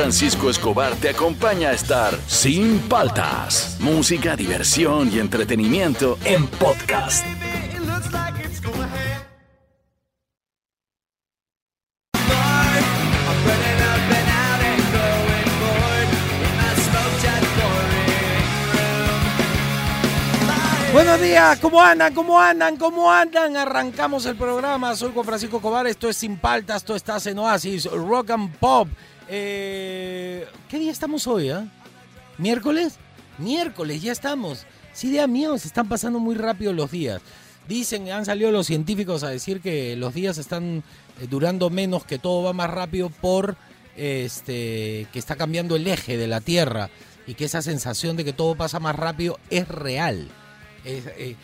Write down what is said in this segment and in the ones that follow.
Francisco Escobar te acompaña a estar sin paltas. Música, diversión y entretenimiento en podcast. Buenos días, ¿cómo andan? ¿Cómo andan? ¿Cómo andan? Arrancamos el programa. Soy con Francisco Cobar. Esto es Sin Paltas, esto está en Oasis, Rock and Pop. Eh, ¿Qué día estamos hoy? ah? ¿Miércoles? Miércoles, ya estamos. Sí, día mío, se están pasando muy rápido los días. Dicen, han salido los científicos a decir que los días están eh, durando menos, que todo va más rápido por este que está cambiando el eje de la Tierra y que esa sensación de que todo pasa más rápido es real. Eh,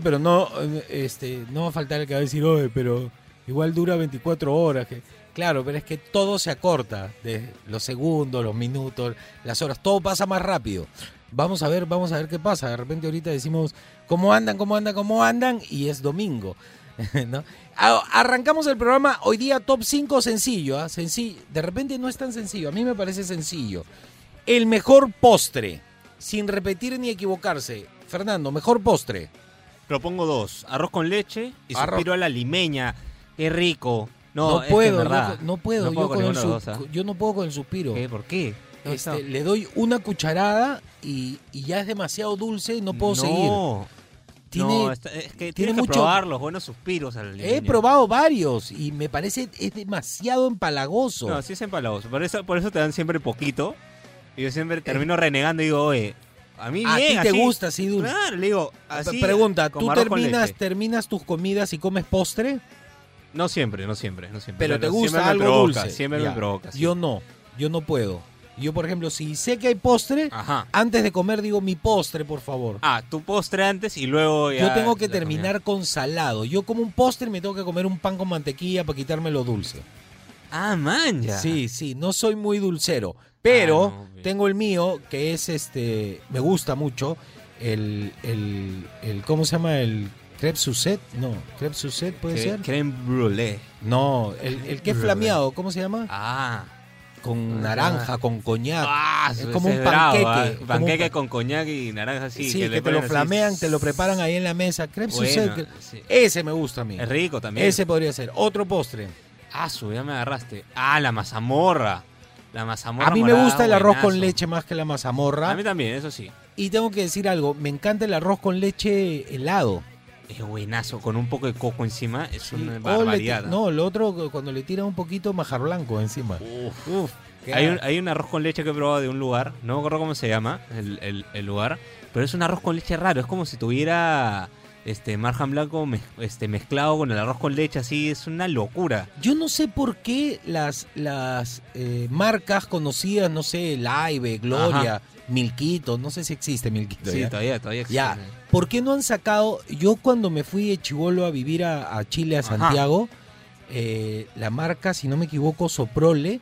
pero no, eh, este, no va a faltar el que va a decir, oye, pero igual dura 24 horas. Que... Claro, pero es que todo se acorta, de los segundos, los minutos, las horas, todo pasa más rápido. Vamos a ver, vamos a ver qué pasa. De repente ahorita decimos, ¿cómo andan, cómo andan, cómo andan? Y es domingo. Arrancamos el programa hoy día top 5 sencillo, ¿ah? De repente no es tan sencillo, a mí me parece sencillo. El mejor postre, sin repetir ni equivocarse. Fernando, mejor postre. Propongo dos. Arroz con leche y Arroz. suspiro a la limeña. Qué rico. No, No, es que en puedo, verdad, yo, no puedo, no yo, no puedo con el suspiro. ¿Qué? ¿Por qué? Este, le doy una cucharada y, y ya es demasiado dulce y no puedo seguir. No, Tiene- no, es que tiene tienes que mucho- probar los buenos suspiros a la limeña. He probado varios y me parece es demasiado empalagoso. No, sí es empalagoso. Por eso, por eso te dan siempre poquito. Y yo siempre termino renegando y digo, oye, a mí a ti te así. gusta así dulce. Claro, le digo, así. Pregunta, ¿tú terminas, terminas tus comidas y comes postre? No siempre, no siempre, no siempre. Pero te siempre gusta me algo provoca, dulce. Siempre Ya. me provoca. sí. Yo no, yo no puedo. Yo, por ejemplo, si sé que hay postre, Ajá. antes de comer digo mi postre, por favor. Ah, tu postre antes y luego ya. Yo tengo que comida. terminar con salado. Yo como un postre me tengo que comer un pan con mantequilla para quitarme lo dulce. Ah, man, ya. Sí, sí, no soy muy dulcero, pero Ah, no, bien. tengo el mío que es este, me gusta mucho el el, el ¿cómo se llama? El crepe Suzette? No, crepe Suzette puede Cre- ser. Creme brulee. No, el, el que es flameado, ¿cómo se llama? Ah. Con Ah. naranja, con coñac. Ah, es ese como un es bravo, panqueque, ah. como Panqueque un pa- con coñac y naranja así. Sí, que, te lo así. flamean, te lo preparan ahí en la mesa. Crepe Bueno, Suzette. sí. Ese me gusta a mí. Es rico también. Ese podría ser. Otro postre. Ah, su, ya me agarraste. Ah, la mazamorra. La mazamorra. A mí me gusta el arroz con leche más que la mazamorra. A mí también, eso sí. Y tengo que decir algo, me encanta el arroz con leche helado. Es buenazo, con un poco de coco encima. Es Sí. una barbaridad. ti- no, lo otro cuando le tiran un poquito majar blanco encima. Uf. Uf, Hay un, hay un arroz con leche que he probado de un lugar, no me acuerdo cómo se llama el, el- el lugar, pero es un arroz con leche raro, es como si tuviera este marjan blanco mez- este, mezclado con el arroz con leche, así, es una locura. Yo no sé por qué las, las eh, marcas conocidas, no sé, Laive, Gloria, Milquito, no sé si existe Milquito. Sí, ¿ya? todavía, todavía existe. Ya, ¿por qué no han sacado? Yo cuando me fui de Chivolo a vivir a, a Chile, a. Santiago, eh, la marca, si no me equivoco, Soprole,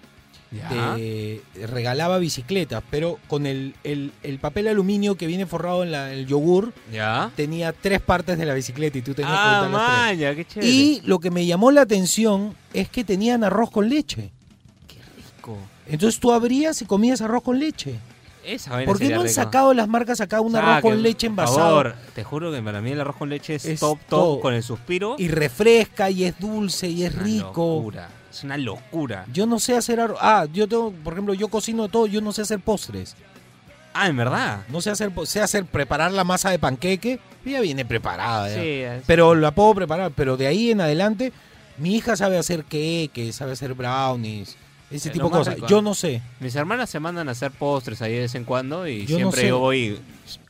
Te regalaba bicicletas, pero con el, el- el papel aluminio que viene forrado en la- el yogur, ¿Ya? tenía tres partes de la bicicleta y tú tenías que Ah, las tres. qué chévere. Y lo que me llamó la atención es que tenían arroz con leche. Qué rico. Entonces tú abrías y comías arroz con leche. Esa vaina ¿Por qué no han sacado las marcas acá un arroz con leche por envasado? favor. te juro que para mí el arroz con leche es, Es top, top, con el suspiro. Y refresca y es dulce y es una rico. locura, Es una locura. Yo no sé hacer arroz. Ah, yo tengo, por ejemplo, yo cocino todo, yo no sé hacer postres. Ah, en verdad. No sé hacer, sé hacer preparar la masa de panqueque, ya viene preparada. ya. Sí, es- Pero la puedo preparar, pero de ahí en adelante mi hija sabe hacer queques, sabe hacer brownies, ese Eh, tipo de cosas. rico, Yo no sé. Mis hermanas se mandan a hacer postres ahí de vez en cuando y Yo no siempre sé. yo voy.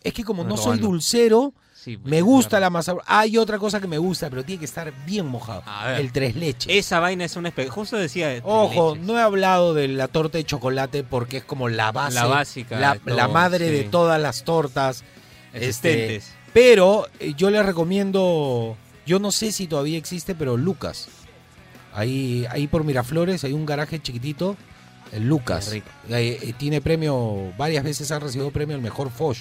Es que como no soy dulcero, sí, pues, me gusta la masa. Hay otra cosa que me gusta, pero tiene que estar bien mojado. El tres leches. Esa vaina es un espe... Justo decía. Ojo, leches. no he hablado de la torta de chocolate porque es como la base, La básica la, de todo, la madre sí. de todas las tortas. este, Existentes. pero eh, yo les recomiendo, yo no sé si todavía existe, pero Lucas. Ahí, ahí por Miraflores hay un garaje chiquitito, el Lucas. Eh, eh, tiene premio, varias veces ha recibido premio al mejor Foch.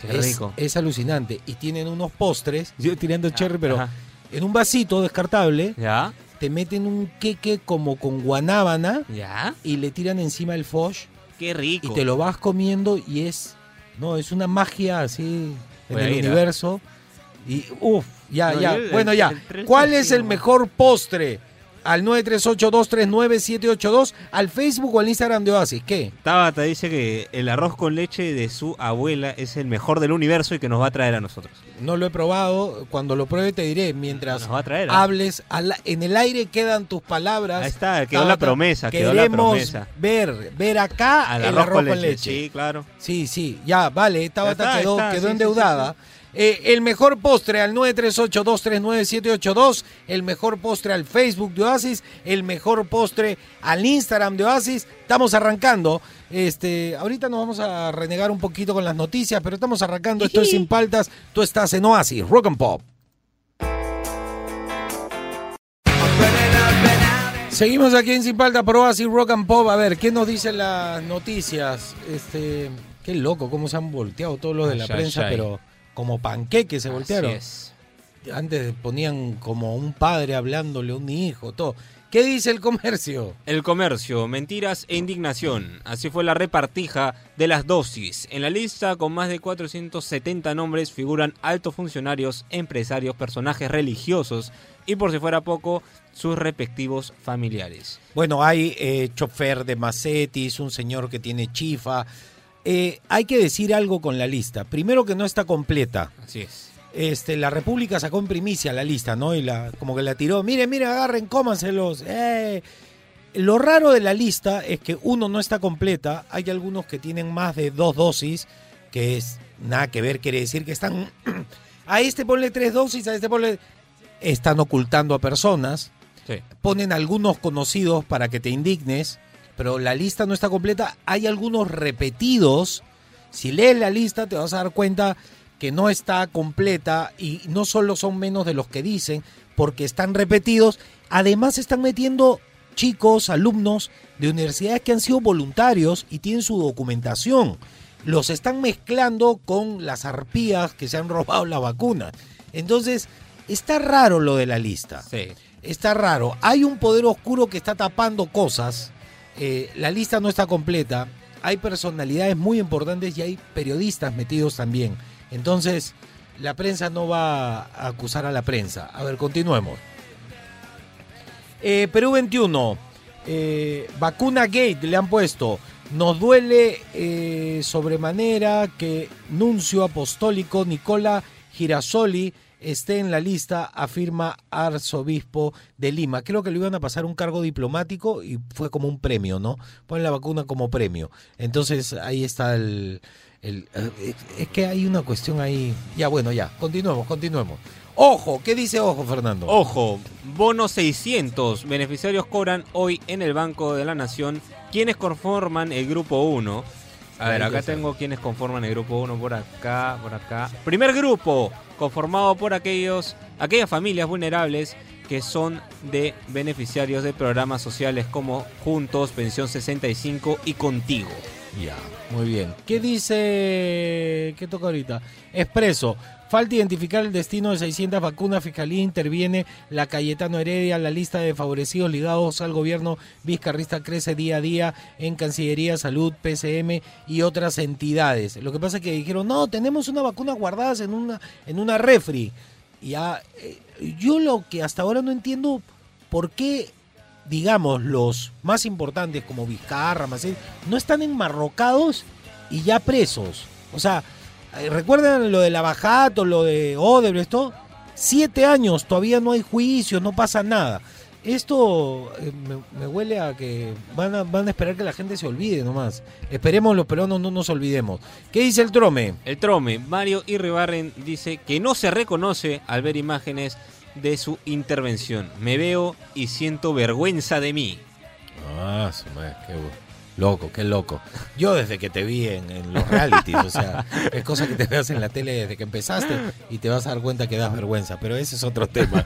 Qué es, rico. es alucinante. Y tienen unos postres, yo tirando cherry, pero Ajá. en un vasito descartable, ¿Ya? te meten un queque como con guanábana ¿Ya? y le tiran encima el fosh Qué rico. y te lo vas comiendo y es no es una magia así en el ir, ¿ah? universo y uff ya No, ya el- bueno ya el cuál es el mejor postre al 938239782 al Facebook o al Instagram de Oasis qué Tabata dice que el arroz con leche de su abuela es el mejor del universo y que nos va a traer a nosotros. no lo he probado cuando lo pruebe te diré mientras Nos va a traer. ¿ah? hables al- en el aire quedan tus palabras Ahí está, quedó la promesa, quedó la queremos promesa. ver ver acá Al el arroz, con, leche. Sí, claro. Sí, sí, ya, vale, Tabata está, quedó, está, quedó sí, sí, endeudada. Eh, el mejor postre al 938-239-782, el mejor postre al Facebook de Oasis, el mejor postre al Instagram de Oasis. Estamos arrancando. Este, ahorita nos vamos a renegar un poquito con las noticias, pero estamos arrancando. Esto es Sin Paltas. Tú estás en Oasis, Rock and Pop. Seguimos aquí en Sin Paltas por Oasis Rock and Pop. A ver, ¿qué nos dicen las noticias? Este, qué loco, cómo se han volteado todos los de la Ay, ay, prensa, ay. pero como panqueques se voltearon. Así es. Antes ponían como un padre hablándole a un hijo, todo. ¿Qué dice el comercio? El comercio, mentiras e indignación. Así fue la repartija de las dosis. En la lista, con más de 470 nombres, figuran altos funcionarios, empresarios, personajes religiosos y, por si fuera poco, sus respectivos familiares. Bueno, hay eh, chofer de Macetis, un señor que tiene chifa. Eh, hay que decir algo con la lista. Primero que no está completa. Así es. Este, la República sacó en primicia la lista, ¿no? Y la, como que la tiró. Miren, miren, agarren, cómanselos. Eh. Lo raro de la lista es que uno no está completa. Hay algunos que tienen más de dos dosis, que es nada que ver, quiere decir que están. a este ponle tres dosis, a este ponle. Están ocultando a personas. Sí. Ponen algunos conocidos para que te indignes, pero la lista no está completa. Hay algunos repetidos. Si lees la lista, te vas a dar cuenta que no está completa y no solo son menos de los que dicen, porque están repetidos, además están metiendo chicos, alumnos de universidades que han sido voluntarios y tienen su documentación. Los están mezclando con las arpías que se han robado la vacuna. Entonces, está raro lo de la lista. Sí. Está raro. Hay un poder oscuro que está tapando cosas. Eh, la lista no está completa. Hay personalidades muy importantes y hay periodistas metidos también. Entonces, la prensa no va a acusar a la prensa. A ver, continuemos. Eh, Perú 21. eh, vacuna Gate le han puesto. Nos duele eh, sobremanera que Nuncio Apostólico Nicola Girasoli esté en la lista, afirma arzobispo de Lima. Creo que le iban a pasar un cargo diplomático y fue como un premio, ¿no? Ponen la vacuna como premio. Entonces ahí está el... el- eh, es que hay una cuestión ahí. Ya, bueno, ya. Continuemos, continuemos. Ojo, ¿qué dice Ojo, Fernando? Ojo, bono 600. Beneficiarios cobran hoy en el Banco de la Nación quienes conforman el grupo 1. A ver, acá tengo quienes conforman el grupo 1 por acá, por acá. Primer grupo, conformado por aquellos, aquellas familias vulnerables que son de beneficiarios de programas sociales como Juntos, Pensión 65 y Contigo. Ya, muy bien. ¿Qué dice? ¿Qué toca ahorita? Expreso. Falta identificar el destino de 600 vacunas. Fiscalía interviene. La Cayetano Heredia. La lista de favorecidos ligados al gobierno vizcarrista crece día a día en Cancillería, Salud, PCM y otras entidades. Lo que pasa es que dijeron, no, tenemos una vacuna guardadas en una, en una refri. Ya, eh, yo lo que hasta ahora no entiendo, ¿por qué digamos, los más importantes como Vizcarra, Maciel, no están enmarrocados y ya presos. O sea, ¿recuerdan lo de la Bajato, lo de Odebrecht, esto? Siete años, todavía no hay juicio, no pasa nada. Esto eh, me, me huele a que van a, van a esperar que la gente se olvide nomás. Esperemos los peruanos no nos olvidemos. ¿Qué dice el trome? El Trome, Mario Irribarren, dice que no se reconoce al ver imágenes de su intervención. Me veo y siento vergüenza de mí. Ah, su madre, qué loco, qué loco. Yo desde que te vi en, en los realities, o sea, es cosa que te veas en la tele desde que empezaste y te vas a dar cuenta que das vergüenza, pero ese es otro tema.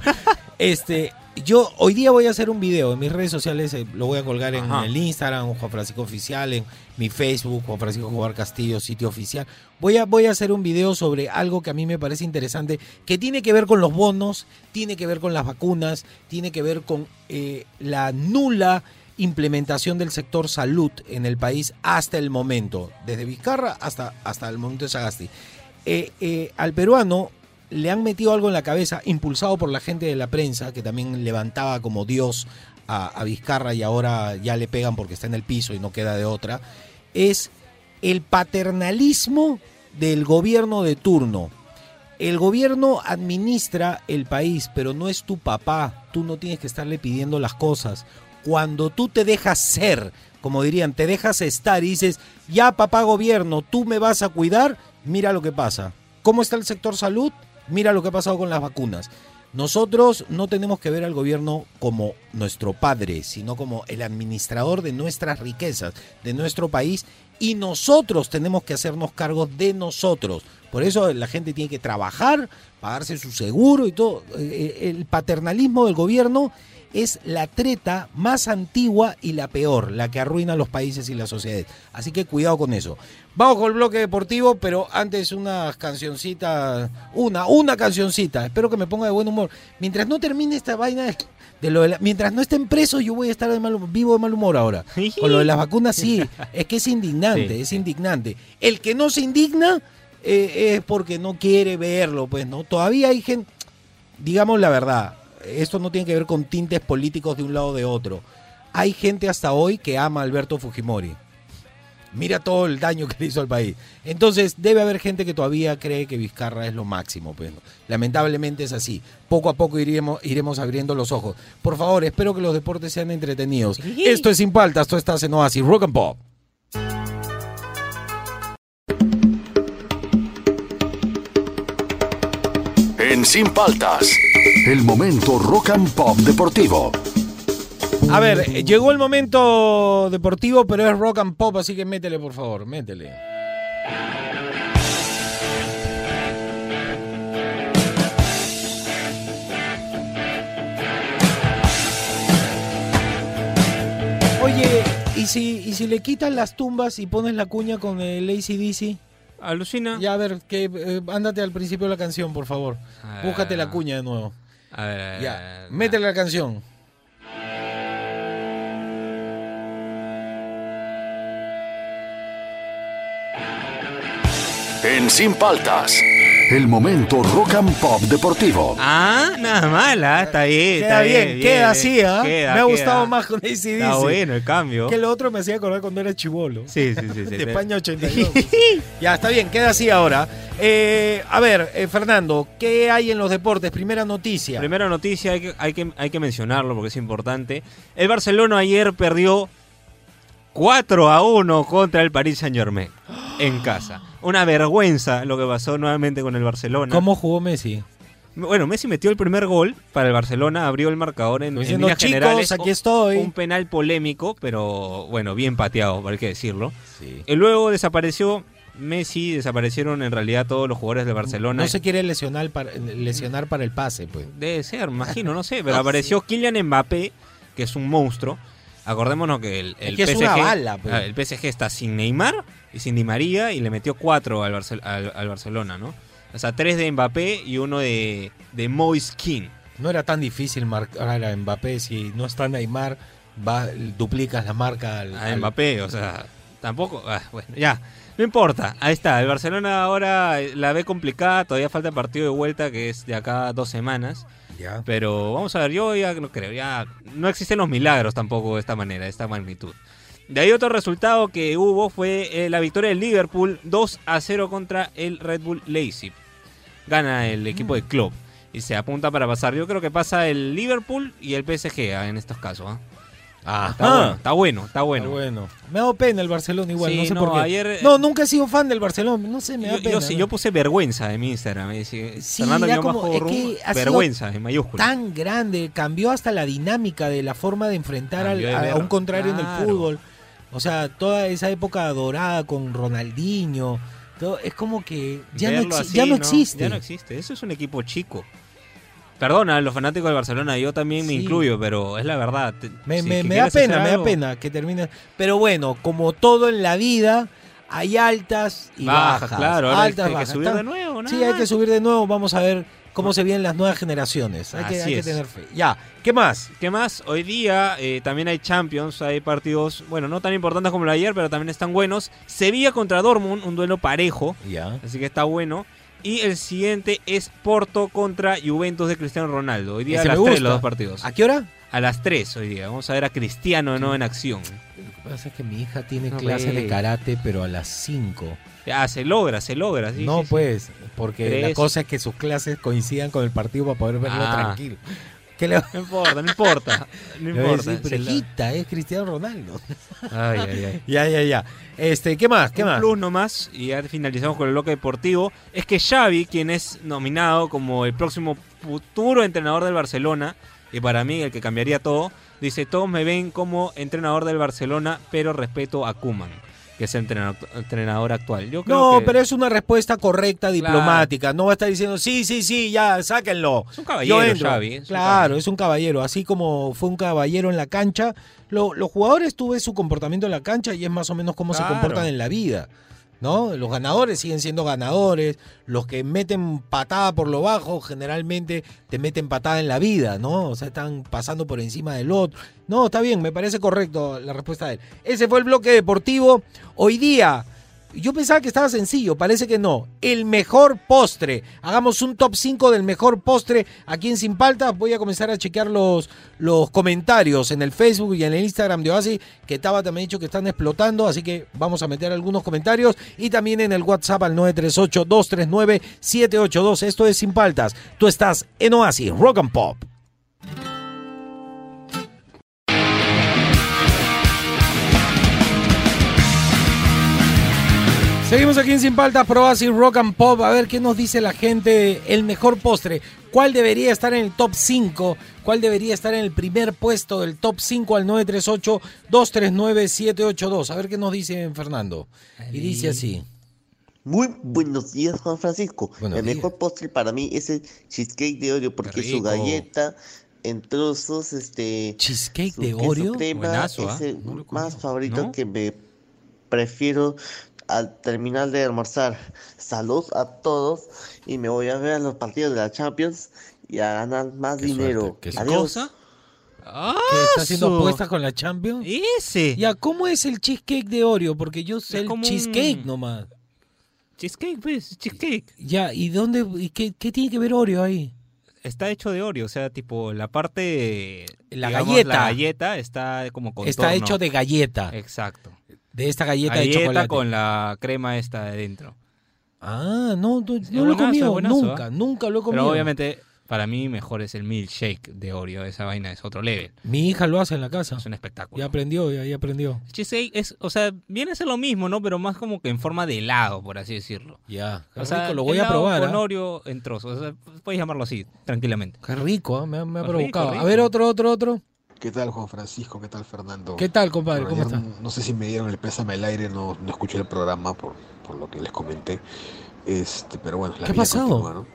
Este, yo hoy día voy a hacer un video en mis redes sociales, eh, lo voy a colgar en Ajá. el Instagram, Juan Francisco Oficial, en mi Facebook, Juan Francisco Jobar Castillo, sitio oficial. Voy a, voy a hacer un video sobre algo que a mí me parece interesante, que tiene que ver con los bonos, tiene que ver con las vacunas, tiene que ver con eh, la nula implementación del sector salud en el país hasta el momento, desde Vizcarra hasta, hasta el momento de Sagasti. Eh, eh, al peruano le han metido algo en la cabeza, impulsado por la gente de la prensa, que también levantaba como Dios a, a Vizcarra y ahora ya le pegan porque está en el piso y no queda de otra, es el paternalismo del gobierno de turno. El gobierno administra el país, pero no es tu papá. Tú no tienes que estarle pidiendo las cosas. Cuando tú te dejas ser, como dirían, te dejas estar y dices, ya papá gobierno, tú me vas a cuidar, mira lo que pasa. ¿Cómo está el sector salud? Mira lo que ha pasado con las vacunas. Nosotros no tenemos que ver al gobierno como nuestro padre, sino como el administrador de nuestras riquezas, de nuestro país, y nosotros tenemos que hacernos cargo de nosotros. Por eso la gente tiene que trabajar, pagarse su seguro y todo. Eh, El paternalismo del gobierno es la treta más antigua y la peor, la que arruina los países y las sociedades. Así que cuidado con eso. Vamos con el bloque deportivo, pero antes unas cancioncitas, una, una cancioncita. Espero que me ponga de buen humor. Mientras no termine esta vaina de, de lo de la- mientras no estén presos, yo voy a estar de mal, vivo de mal humor ahora. Con lo de las vacunas, sí, es que es indignante, Sí. es indignante. El que no se indigna eh, es porque no quiere verlo, pues, ¿no? Todavía hay gente, digamos la verdad, esto no tiene que ver con tintes políticos de un lado o de otro. Hay gente hasta hoy que ama a Alberto Fujimori. Mira todo el daño que le hizo al país. Entonces, debe haber gente que todavía cree que Vizcarra es lo máximo. Pues. Lamentablemente es así. Poco a poco iremos, iremos abriendo los ojos. Por favor, espero que los deportes sean entretenidos. Esto es Sin Paltas, esto está en Oasis Rock and Pop. Sin Paltas, el momento rock and pop deportivo. A ver, llegó el momento deportivo, pero es rock and pop, así que métele, por favor, métele. Oye, ¿y si, ¿y si le quitas las tumbas y pones la cuña con el ACDC? Alucina. Ya, a ver, que, eh, ándate al principio de la canción, por favor. Ah. Búscate la cuña de nuevo. A ver, a ver, a Ya, ver. métele la canción. En Sin Paltas, el momento rock and pop deportivo. Ah, nada mala, está bien. Queda está bien, queda así, ¿ah? Me ha queda. gustado más con ACDC. Está bueno el cambio. Que lo otro me hacía acordar cuando era chivolo. Sí, sí, sí. sí, de. España 82. ya, está bien, queda así ahora. Eh, a ver, eh, Fernando, ¿qué hay en los deportes? Primera noticia. Primera noticia, hay que, hay, que, hay que mencionarlo porque es importante. El Barcelona ayer perdió 4 a 1 contra el Paris Saint Germain en casa. Una vergüenza lo que pasó nuevamente con el Barcelona. ¿Cómo jugó Messi? Bueno, Messi metió el primer gol para el Barcelona, abrió el marcador en, en líneas chicos, generales. aquí estoy. Un penal polémico, pero bueno, bien pateado, hay que decirlo. Sí. Y luego desapareció Messi, desaparecieron en realidad todos los jugadores de Barcelona. No se quiere lesionar para, lesionar para el pase, pues. Debe ser, imagino, no sé. Pero apareció Kylian Mbappé, que es un monstruo. Acordémonos que el, el que es PSG, una bala, pues. ah, el PSG está sin Neymar y sin Di María y le metió cuatro al, Barcel- al- al Barcelona, ¿no? O sea, tres de Mbappé y uno de, de Moise Kean. No era tan difícil marcar a Mbappé. Si no está Neymar, va, duplicas la marca al, A Mbappé, o sea, tampoco. ah, bueno, ya. No importa, ahí está. El Barcelona ahora eh, la ve complicada. Todavía falta el partido de vuelta que es de acá dos semanas. Ya. Pero vamos a ver, yo ya no creo, ya no existen los milagros tampoco de esta manera, de esta magnitud. De ahí otro resultado que hubo fue eh, la victoria del Liverpool 2 a 0 contra el Red Bull Leipzig. Gana el equipo de Klopp y se apunta para pasar. Yo creo que pasa el Liverpool y el PSG ah, en estos casos. ah. Ajá. Está bueno, está bueno, está bueno. Está bueno. Me ha dado pena el Barcelona igual, Sí, no sé no, por qué. ayer, no, nunca he sido fan del Barcelona, no sé, me da Yo, pena. yo sí, ¿no? yo puse vergüenza en mi Instagram. Sí, Fernando como- es que vergüenza en mayúsculas. tan grande, cambió hasta la dinámica de la forma de enfrentar al- de a, un contrario en el fútbol. O sea, toda esa época dorada con Ronaldinho, todo, es como que ya, no, así, ya no existe. Ya no existe. Eso es un equipo chico. Perdona los fanáticos del Barcelona, yo también me Sí. incluyo, pero es la verdad. Me, si me- que me da pena, me da pena que termine. Pero bueno, como todo en la vida, hay altas y Bajas, bajas. claro, altas, hay que bajas. subir Está- de nuevo, nada Sí, hay que subir de nuevo. Vamos a ver cómo se vienen las nuevas generaciones. Hay, que, hay tener fe. Ya, ¿qué más? ¿Qué más? Hoy día eh, también hay Champions, hay partidos, bueno, no tan importantes como el de ayer, pero también están buenos. Sevilla contra Dortmund, un duelo parejo, Ya. así que está bueno. Y el siguiente es Porto contra Juventus de Cristiano Ronaldo. Hoy día Ese a me las 3 gusta. los dos partidos. ¿A qué hora? A las 3 hoy día. Vamos a ver a Cristiano nuevo en acción. Lo que pasa es que mi hija tiene No, clase de karate, pero a las 5. Ya, se logra, se logra. sí, no, sí, sí. pues, porque la cosa es que sus clases coincidan con el partido para poder verlo Ah. tranquilo. ¿Qué le No importa, no importa. No importa. decir? es Cristiano Ronaldo. Ay, ay, ay. ya, ya, ya. Este, ¿qué más? ¿Qué un más? plus nomás, y ya finalizamos con el bloque deportivo, es que Xavi, quien es nominado como el próximo futuro entrenador del Barcelona, y para mí el que cambiaría todo, dice, todos me ven como entrenador del Barcelona, pero respeto a Kuman, que es el entrenador, entrenador actual. Yo creo No, que pero es una respuesta correcta, diplomática. No va a estar diciendo, sí, sí, sí, ya, sáquenlo. es un caballero. Xavi. es un claro, caballero. es un caballero. Así como fue un caballero en la cancha, lo- los jugadores tú ves su comportamiento en la cancha y es más o menos cómo se comportan en la vida. ¿No? Los ganadores siguen siendo ganadores, los que meten patada por lo bajo generalmente te meten patada en la vida, ¿no? O sea, están pasando por encima del otro. No, está bien, me parece correcto la respuesta de él. Ese fue el bloque deportivo. Hoy día, yo pensaba que estaba sencillo, parece que no. El mejor postre. Hagamos un top 5 del mejor postre aquí en Sin Palta. Voy a comenzar a chequear los, los comentarios en el Facebook y en el Instagram de Oasis, que Tabata me ha dicho que están explotando, así que vamos a meter algunos comentarios. Y también en el WhatsApp al 938-239-782. Esto es Sin Paltas. Tú estás en Oasis, Rock and Pop. Seguimos aquí en Sin Paltas, Pro Oasis Rock and Pop. A ver qué nos dice la gente. El mejor postre. ¿Cuál debería estar en el top 5? ¿Cuál debería estar en el primer puesto del top 5 al 938-239-782? A ver qué nos dice Fernando. Y dice así. Muy buenos días, Juan Francisco. Buenos el días. mejor postre para mí es el cheesecake de Oreo porque su galleta en trozos, este, ¿Cheesecake su de Oreo? crema Buenazo, ¿ah? es el No más favorito ¿No? que me prefiero al terminar de almorzar. Salud a todos y me voy a ver a los partidos de la Champions y a ganar más Qué dinero. suerte, qué Adiós. cosa? ¡Ah, ¿Que está haciendo su- apuestas con la Champions? Ese. Ya, ¿cómo es el cheesecake de Oreo? Porque yo sé Es el como un- cheesecake nomás. Cheesecake, pues, cheesecake. Ya, ¿y dónde? Y qué, qué tiene que ver Oreo ahí? Está hecho de Oreo, o sea, tipo, la parte... La digamos, galleta. La galleta está como contorno. Está hecho de galleta. Exacto. De esta galleta, Galleta, de chocolate. con la crema esta de dentro. Ah, no, no, no lo he comido. buenazo, nunca, ¿ah? nunca lo he comido. Pero obviamente, para mí, mejor es el milkshake de Oreo. Esa vaina es otro level. Mi hija lo hace en la casa. Es un espectáculo. Ya aprendió, ya, ya aprendió. Cheesecake es, o sea, viene a ser lo mismo, ¿no? Pero más como que en forma de helado, por así decirlo. Ya, qué O sea, rico, lo voy a probar. Con ¿ah? Oreo en trozos. O sea, puedes llamarlo así, tranquilamente. Qué rico, ¿ah? me, ha- me ha Rico, provocado. rico. A ver, otro, otro, otro. ¿Qué tal Juan Francisco? ¿Qué tal Fernando? ¿Qué tal, compadre? ¿Cómo está? No sé si me dieron el pésame al aire, no, no escuché el programa por, por lo que les comenté. Este, pero bueno, la ¿Qué ha pasado? continúa, ¿no?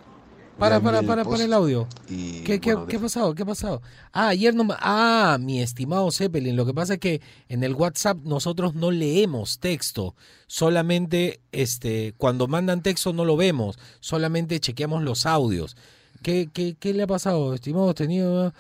Para, para, para, para el audio. y, ¿Qué, qué, bueno, qué ha pasado? ¿Qué ha pasado? Ah, ayer no me- Ah, mi estimado Zeppelin, lo que pasa es que en el WhatsApp nosotros no leemos texto, solamente este, cuando mandan texto no lo vemos, solamente chequeamos los audios. ¿Qué, qué, qué le ha pasado, estimado? Tenido...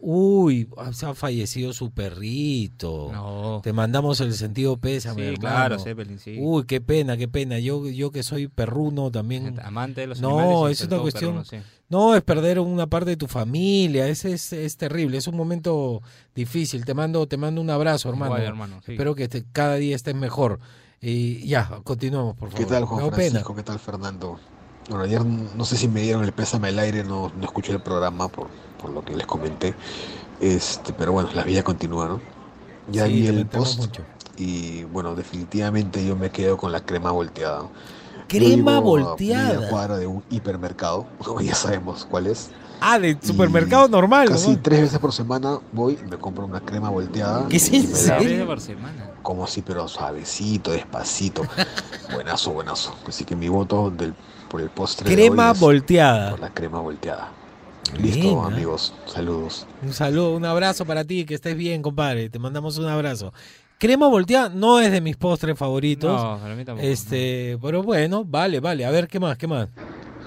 Uy, se ha fallecido su perrito. No. Te mandamos el sentido pésame, Sí, hermano. claro, Zeppelin, sí. Uy, qué pena, qué pena. Yo, yo que soy perruno también. Amante de los No, animales. y es una cuestión- perruno, sí. No, es perder una parte de tu familia, es, es, es terrible, es un momento difícil. Te mando, te mando un abrazo, hermano. Igual, hermano, sí. Espero que te- cada día estés mejor. Y ya, continuamos, por favor. ¿Qué tal Juan. Francisco? ¿Qué tal Fernando? Bueno, ayer no sé si me dieron el pésame al aire, no, no escuché el programa por, por lo que les comenté. Este, pero bueno, la vida continúa, ¿no? Ya Sí, vi el post mucho. y bueno, definitivamente yo me quedo con la crema volteada. Crema vivo a media volteada. cuadra de un hipermercado, como ya sabemos cuál es. Ah, de Y supermercado normal. Casi tres veces por semana voy y me compro una crema volteada. ¿Qué es serio? Tres por semana. Como así, pero suavecito, despacito. buenazo, buenazo. Así que mi voto del, por el postre de Crema hoy volteada. por la crema volteada. Listo, Bien, ¿eh? amigos. Saludos. Un saludo, un abrazo para ti, que estés bien, compadre. Te mandamos un abrazo. Crema volteada no es de mis postres favoritos. No, para mí tampoco. este, pero bueno, vale, vale. A ver, ¿qué más? ¿Qué más?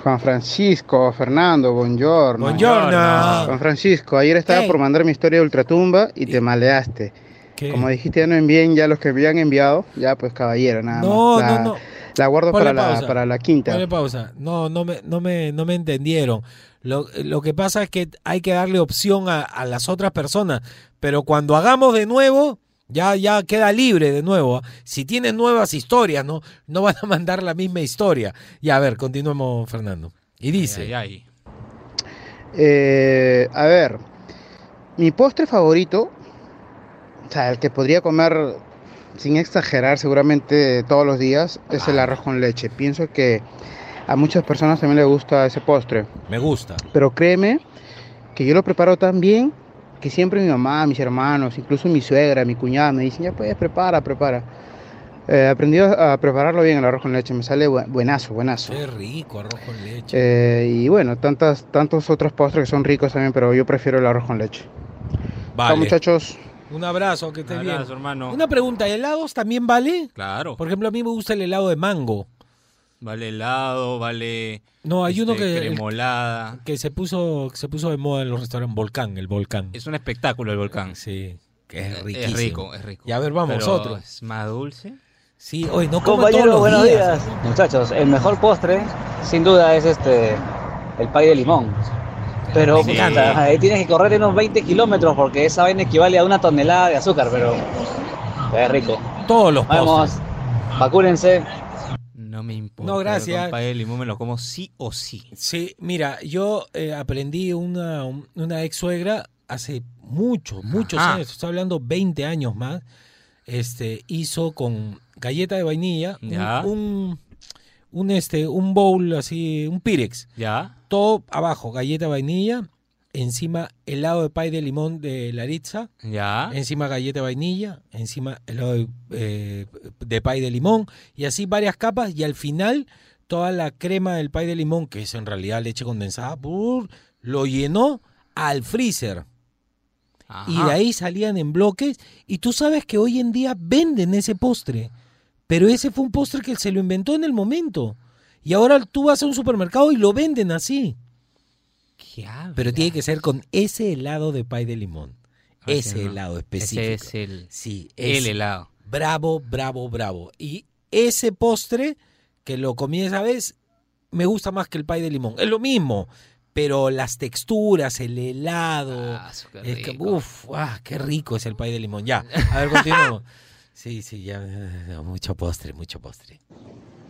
Juan Francisco, Fernando, buongiorno. Buongiorno. Juan Francisco, ayer estaba Hey. por mandar mi historia de Ultratumba y te maleaste. ¿Qué? Como dijiste, ya no envíen ya los que me habían enviado, ya pues caballero, nada No, más. La, no, no. La guardo para la, para la quinta. Ponle pausa. No, no me, no me, no me entendieron. Lo, lo que pasa es que hay que darle opción a, a las otras personas. Pero cuando hagamos de nuevo, ya, ya queda libre de nuevo. ¿ah? Si tienen nuevas historias, ¿no? No van a mandar la misma historia. Ya, a ver, continuemos, Fernando. Y dice. Ay, ay, Eh, a ver, mi postre favorito, o sea, el que podría comer sin exagerar seguramente todos los días, es el arroz con leche. Pienso que a muchas personas también les gusta ese postre. Me gusta. Pero créeme que yo lo preparo tan bien que siempre mi mamá, mis hermanos, incluso mi suegra, mi cuñada me dicen, ya pues prepara, prepara. Eh, aprendí a prepararlo bien el arroz con leche, me sale bu- buenazo, buenazo. Qué rico, arroz con leche. Eh, y bueno, tantas, tantos otros postres que son ricos también, pero yo prefiero el arroz con leche. Chao vale. muchachos. Un abrazo, que estés Un bien. abrazo, hermano. Una pregunta, ¿helados también vale? Claro. Por ejemplo, a mí me gusta el helado de mango. Vale helado, vale. No, hay uno este, que, el- Cremolada. que se puso que se puso de moda en los restaurantes Volcán, el Volcán. Es un espectáculo el volcán. Sí, que es Es riquísimo. rico, es rico. Y a ver, vamos, Pero otro. Es más dulce. Sí, hoy no como Compañeros, todos los buenos días. días. Muchachos, el mejor postre, sin duda, es este el pay de limón. Pero Sí. puta, ahí tienes que correr unos 20 kilómetros porque esa vaina equivale a una tonelada de azúcar, pero es rico. Todos los postres. Vamos, vacúrense. No me importa. No, gracias. De limón me lo como sí o sí. Sí, mira, yo eh, aprendí una, un- una ex suegra hace muchos, muchos Ajá. años, estoy hablando 20 años más, este, hizo con galleta de vainilla un, un, este, un bowl así, un pirex, ¿Ya? todo abajo, galleta de vainilla, encima helado de pay de limón de Laritza, ¿Ya? encima galleta de vainilla, encima helado de, eh, de pay de limón y así varias capas y al final toda la crema del pay de limón, que es en realidad leche condensada, lo llenó al freezer y de ahí salían en bloques y tú sabes que hoy en día venden ese postre, pero ese fue un postre que se lo inventó en el momento y ahora tú vas a un supermercado y lo venden así, ¿Qué pero tiene que ser con ese helado de pay de limón, Ah, ese no. helado específico. Ese es el, Sí, el helado. Bravo, bravo, bravo. Y ese postre que lo comí esa vez me gusta más que el pay de limón. Es lo mismo, pero las texturas, el helado. Ah, es que, uf, ah, qué rico es el pay de limón. Ya, a ver, continuamos. Sí, sí, ya. Mucho postre, mucho postre.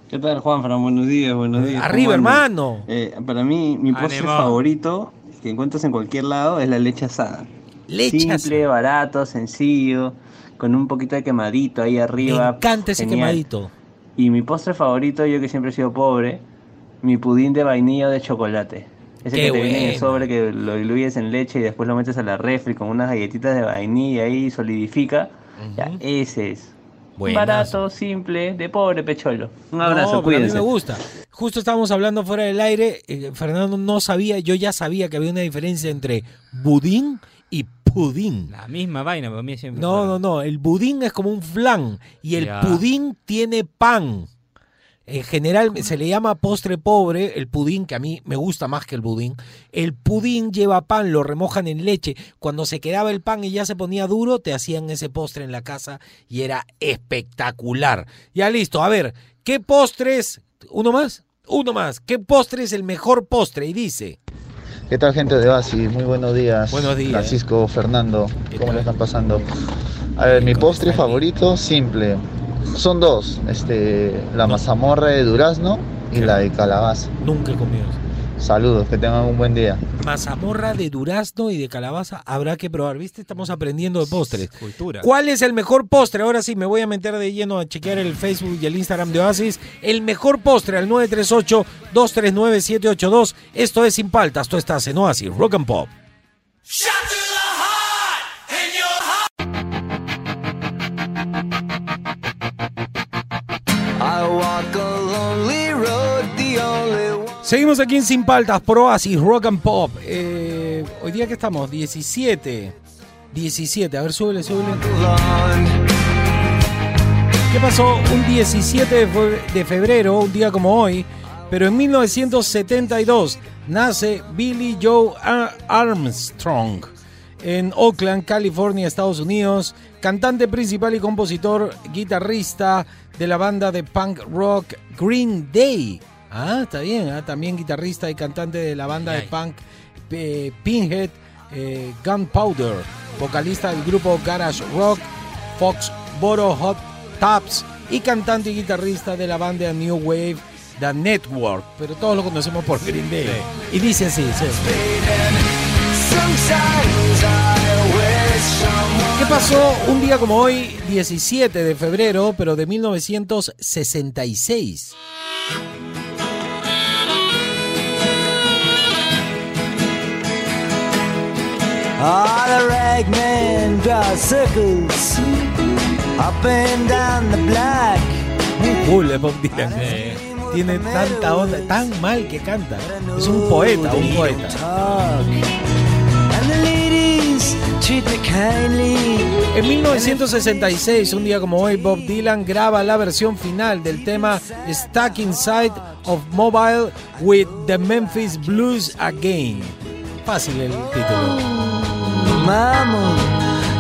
¿Qué tal, Juanfran? Buenos días, buenos días. Arriba, hermano. Eh, para mí, mi postre favorito que encuentras en cualquier lado es la leche asada. Leche Simple, asada. barato, sencillo, con un poquito de quemadito ahí Me arriba. encanta ese Genial. quemadito. Y mi postre favorito, yo que siempre he sido pobre, mi pudín de vainilla de chocolate. Ese Qué que te viene en el bueno. sobre, que lo diluyes en leche y después lo metes a la refri con unas galletitas de vainilla ahí Ya, ese es. Buenazo. Barato, simple, de pobre pecholo. Un abrazo, No, pero a mí cuídense. me gusta. Justo estábamos hablando fuera del aire. eh, Fernando no sabía, yo ya sabía que había una diferencia entre budín y pudín. La misma vaina, para mí siempre. No, fue- no, no. El budín es como un flan y el Ya. pudín tiene pan. En general se le llama postre pobre, el pudín, que a mí me gusta más que el budín. El pudín lleva pan, lo remojan en leche. Cuando se quedaba el pan y ya se ponía duro, te hacían ese postre en la casa y era espectacular. Ya listo, a ver, ¿qué postres? ¿Uno más? Uno más. ¿Qué postre es el mejor postre? Y dice, ¿Qué tal gente de Basi? Muy buenos días. Buenos días. Francisco, Fernando, ¿Qué ¿cómo le están pasando? A ver, mi ¿Cómo postre favorito, simple. Son dos, este, la mazamorra de durazno y la de calabaza. nunca he comido eso. Saludos, que tengan un buen día. Mazamorra de durazno y de calabaza habrá que probar, ¿viste? Estamos aprendiendo de postres. Cultura. ¿Cuál es el mejor postre? Ahora sí, me voy a meter de lleno a chequear el Facebook y el Instagram de Oasis. El mejor postre al 938-239-782. Esto es Sin Paltas. Tú estás en Oasis, Rock and Pop. Seguimos aquí en Sin Paltas, por Oasis, Rock and Pop. Eh, hoy día que estamos, 17. 17, a ver, súbele, súbele. ¿Qué pasó un 17 de fe- de febrero, un día como hoy? Pero en 1972 nace Billy Joe Ar- Armstrong en Oakland, California, Estados Unidos. Cantante principal y compositor, guitarrista de la banda de punk rock Green Day. Ah, está bien, ah, también guitarrista y cantante de la banda de punk eh, Pinhead eh, Gunpowder, vocalista del grupo Garage Rock, Foxboro Hot Tops y cantante y guitarrista de la banda New Wave The Network, pero todos lo conocemos por Green Day. Y dice así, sí. ¿Qué pasó un día como hoy, 17 de febrero, pero de 1966? All the ragmen draw circles up and down the block. Muy cool es Bob Dylan. Tiene tanta onda, tan mal que canta. Es un poeta, un poeta. En 1966, un día como hoy, Bob Dylan graba la versión final del tema Stuck Inside of Mobile with the Memphis Blues Again. Fácil el título. Mama,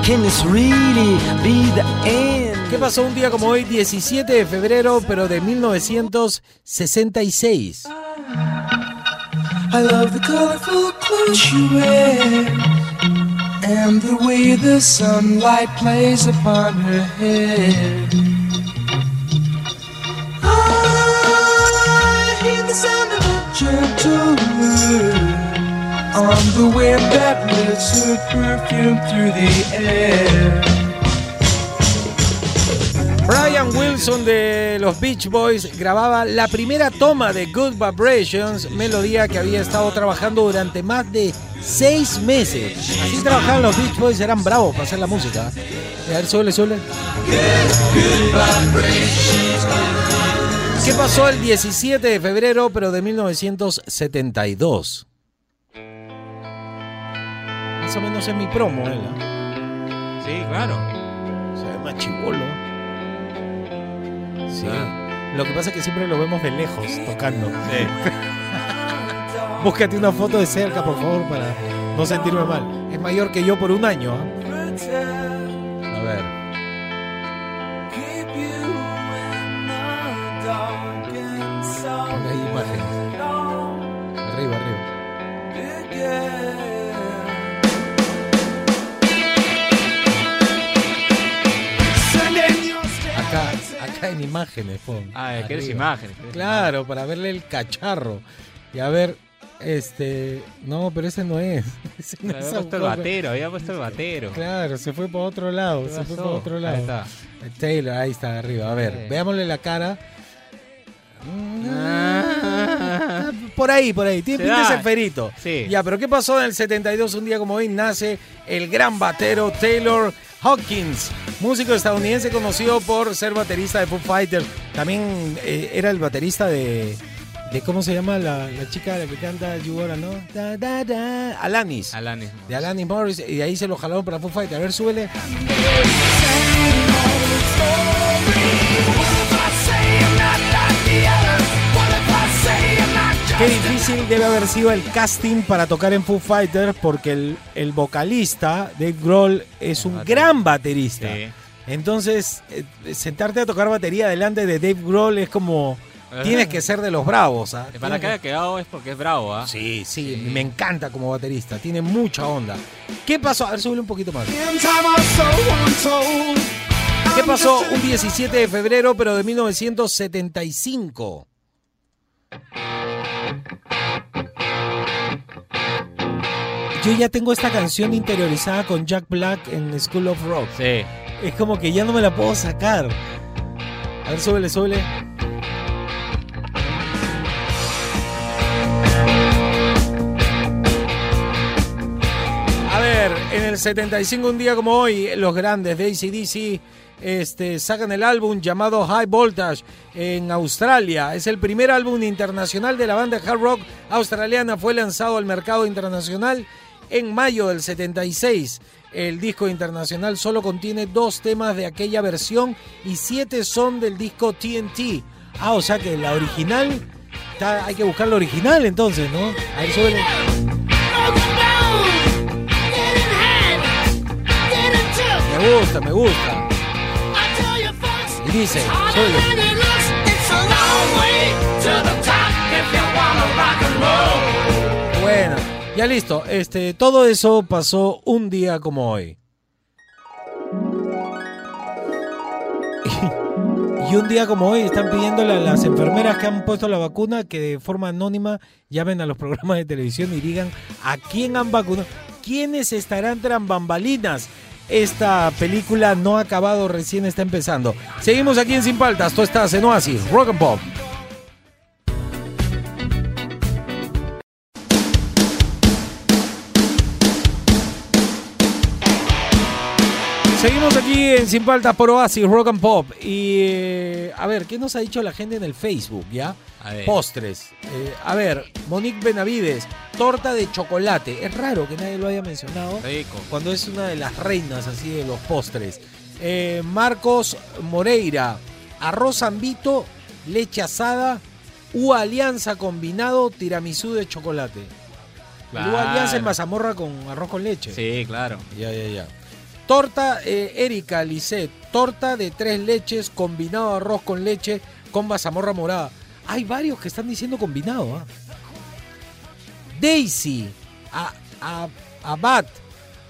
can this really be the end? ¿Qué pasó un día como hoy, 17 de febrero, pero de 1966? I love the colorful clothes you wear and the way the sunlight plays upon her hair. I hear the sound of a gentle word on the wind that lifts her perfume through the air. Brian Wilson de los Beach Boys grababa la primera toma de Good Vibrations, melodía que había estado trabajando durante más de seis meses. Así trabajaban los Beach Boys, eran bravos para hacer la música. A ver, suele, suele. ¿Qué pasó el 17 de febrero, pero de 1972? Más o menos es mi promo, ¿eh? Sí, claro. Se ve más chivolo. Sí. Lo que pasa es que siempre lo vemos de lejos tocando. Búscate una foto de cerca, por favor, para no sentirme mal. Es mayor que yo por un año. ¿ah? A ver. En imágenes, pon. Ah, ¿quieres imágenes? Claro, para verle el cacharro. Y a ver, este. No, pero ese no es. Ese no Había es puesto el batero, había puesto el batero. Claro, se fue por otro lado. ¿Qué Se fue por otro lado. Ahí está. Taylor, ahí está, arriba. A ver, Sí. veámosle la cara. Ah, Por ahí, por ahí. Tiene pinta da. ese ferito. Sí. Ya, pero ¿qué pasó en el 72? Un día como hoy nace el gran batero Taylor Hawkins, músico estadounidense conocido por ser baterista de Foo Fighters. También eh, era el baterista de, de. ¿Cómo se llama la, la chica la que canta You Wanna Know? Da, da, da. Alanis. Alanis. De Alanis Morris. Y de ahí se lo jalaron para Foo Fighters. A ver, súbele. Qué difícil debe haber sido el casting para tocar en Foo Fighters porque el, el vocalista, Dave Grohl, es un gran baterista. Sí. Entonces, eh, sentarte a tocar batería delante de Dave Grohl es como... Tienes que ser de los bravos. ¿ah? Para Tienes que haya quedado es porque es bravo, ¿ah? Sí, sí, me encanta como baterista. Tiene mucha onda. ¿Qué pasó? A ver, súbele un poquito más. ¿Qué pasó un 17 de febrero, pero de 1975? Yo ya tengo esta canción interiorizada con Jack Black en School of Rock. Sí. Es como que ya no me la puedo sacar. A ver, súbele, súbele. A ver, En el 75, un día como hoy, los grandes de ACDC este, sacan el álbum llamado High Voltage en Australia. Es el primer álbum internacional de la banda hard rock australiana. Fue lanzado al mercado internacional en mayo del 76. El disco internacional solo contiene dos temas de aquella versión y siete son del disco TNT. Ah, o sea que la original, está- hay que buscar la original entonces, ¿no? A ver, súbele. Me gusta, me gusta. Dice. Bueno, ya listo. Este, todo eso pasó un día como hoy. Y un día como hoy están pidiéndole a las enfermeras que han puesto la vacuna que de forma anónima llamen a los programas de televisión y digan a quién han vacunado, quiénes estarán tras bambalinas. Esta película no ha acabado, recién está empezando. Seguimos aquí en Sin Paltas, tú estás en Oasis, Rock and Pop. Seguimos aquí en Sin Paltas por Oasis, Rock and Pop. Y eh, a ver, ¿qué nos ha dicho la gente en el Facebook, ya? A ver. Postres. Eh, a ver, Monique Benavides, torta de chocolate. Es raro que nadie lo haya mencionado. Rico. Cuando es una de las reinas así de los postres. Eh, Marcos Moreira, arroz ambito, leche asada, U Alianza combinado, tiramisú de chocolate. U Alianza en mazamorra con arroz con leche. Sí, claro. Ya, ya, ya. Torta eh, Erika Lisset, torta de tres leches, combinado arroz con leche con mazamorra morada. Hay varios que están diciendo combinado. ¿ah? Daisy, a, a- Abad,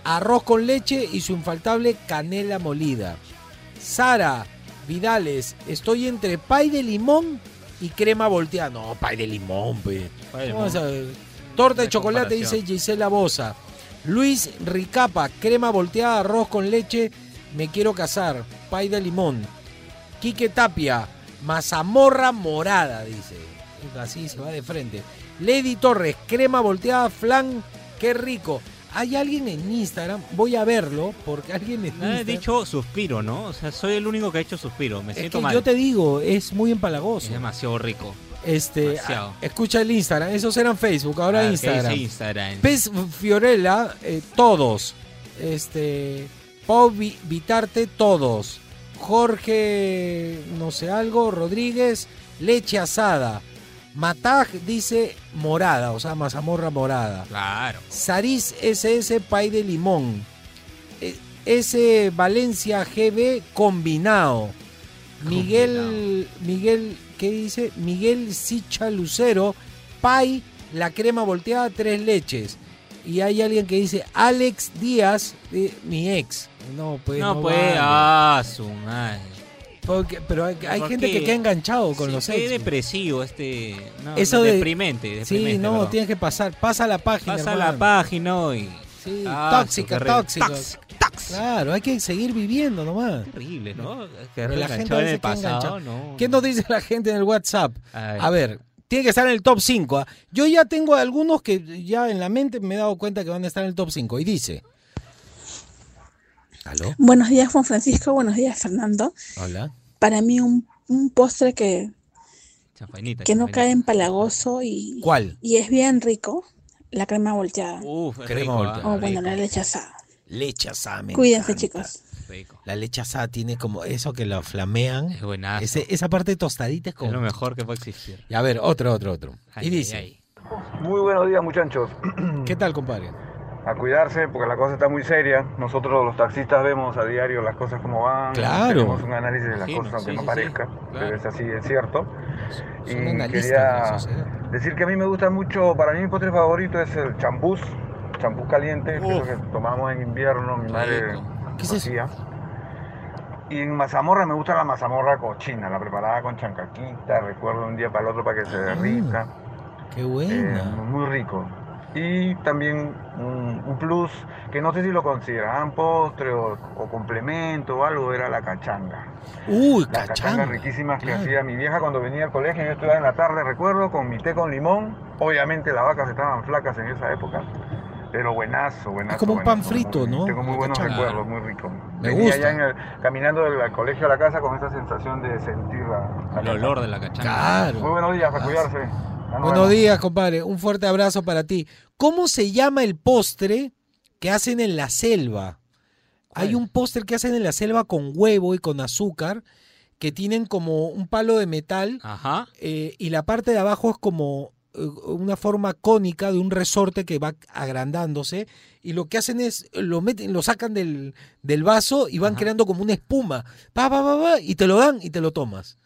arroz con leche y su infaltable canela molida. Sara Vidales, estoy entre pay de limón y crema volteada. No, pay de limón, pe. Pay de ¿Cómo vas a limón. ver? Torta de chocolate, dice Gisela Bosa. Luis Ricapa, crema volteada, arroz con leche, me quiero casar. Pay de limón. Quique Tapia, mazamorra morada, dice. Así se va de frente. Lady Torres, crema volteada, flan, qué rico. Hay alguien en Instagram, voy a verlo, porque alguien en Me Instagram... has dicho suspiro, ¿no? O sea, soy el único que ha hecho suspiro. Me Es siento que mal. yo te digo, es muy empalagoso. Es demasiado rico. Este, Demasiado. a- escucha el Instagram, esos eran Facebook, ahora Ah, ¿qué Instagram. Instagram? Pez Fiorella, eh, todos. Este, Pau Vi- Vitarte, todos. Jorge, no sé algo, Rodríguez, leche asada. Mataj dice morada, o sea, mazamorra morada. Claro. Saris SS, pay de limón. Eh, S Valencia GB combinado. Miguel, Miguel, ¿qué dice? Miguel Sicha Lucero, pay, la crema volteada, tres leches. Y hay alguien que dice Alex Díaz, eh, mi ex. No, pues. no, no pues, vale. ah, su madre. Porque- pero hay, hay ¿Por gente que queda enganchado con Sí, los qué ex. depresivo este. No, Eso no, de- deprimente, deprimente. Sí, no, perdón. tienes que pasar. Pasa la página. Pasa la página y. Sí, Ah, tóxica, tóxica. Claro, hay que seguir viviendo nomás. Terrible, ¿no? Que la gente a en el pasado, no. ¿Qué nos dice la gente en el WhatsApp? A ver. A ver, tiene que estar en el top 5. ¿ah? Yo ya tengo algunos que ya en la mente me he dado cuenta que van a estar en el top 5. Y dice. ¿Aló? Buenos días, Juan Francisco. Buenos días, Fernando. Hola. Para mí, un, un postre que, que no cae empalagoso y, ¿Cuál? y es bien rico, la crema volteada. Uf, es Crema rico, volteada. ah, o bueno, rico. la leche asada. Leche asada. me Cuídense, encanta. chicos. Rico. La leche asada tiene como eso que la flamean. Es buenazo. Ese- esa parte tostadita es Es como. lo mejor que puede existir. Y a ver, otro, otro, otro. Ay, y dice. ay, Muy buenos días muchachos. ¿Qué tal, compadre? A cuidarse porque la cosa está muy seria. Nosotros los taxistas vemos a diario las cosas como van. Claro. Tenemos un análisis de las Imagino, cosas aunque sí, no sí, parezca. sí, Pero claro. es así, es cierto. Y quería decir que a mí me gusta mucho, para mí mi postre favorito es el champús. Champús caliente, que tomamos en invierno, mi madre. ¿Qué es eso? hacía. Y en mazamorra me gusta la mazamorra cochina, la preparada con chancaquita, recuerdo un día para el otro para que se derrita. Qué Eh, buena. muy rico. Y también un, un plus que no sé si lo consideraban postre o, o complemento o algo, era la cachanga. Uy, Las cachanga. cachangas riquísimas que claro. hacía mi vieja cuando venía al colegio. Yo estudiaba en la tarde, recuerdo, con mi té con limón. Obviamente las vacas estaban flacas en esa época. Pero buenazo, buenazo. como un pan frito, muy- ¿no? Tengo muy buenos cachanga. recuerdos, muy rico. Me Venía gusta. ya en el- caminando del colegio a la casa con esa sensación de sentir la, la El olor de la cachanga. Claro. Muy buenos días, a cuidarse. Buenos vemos. días, compadre. Un fuerte abrazo para ti. ¿Cómo se llama el postre que hacen en la selva? Hay un postre que hacen en la selva con huevo y con azúcar que tienen como un palo de metal Ajá. eh, y la parte de abajo es como eh, una forma cónica de un resorte que va agrandándose y lo que hacen es lo meten, lo sacan del, del vaso y van creando como una espuma, pa, pa, pa, pa, y te lo dan y te lo tomas.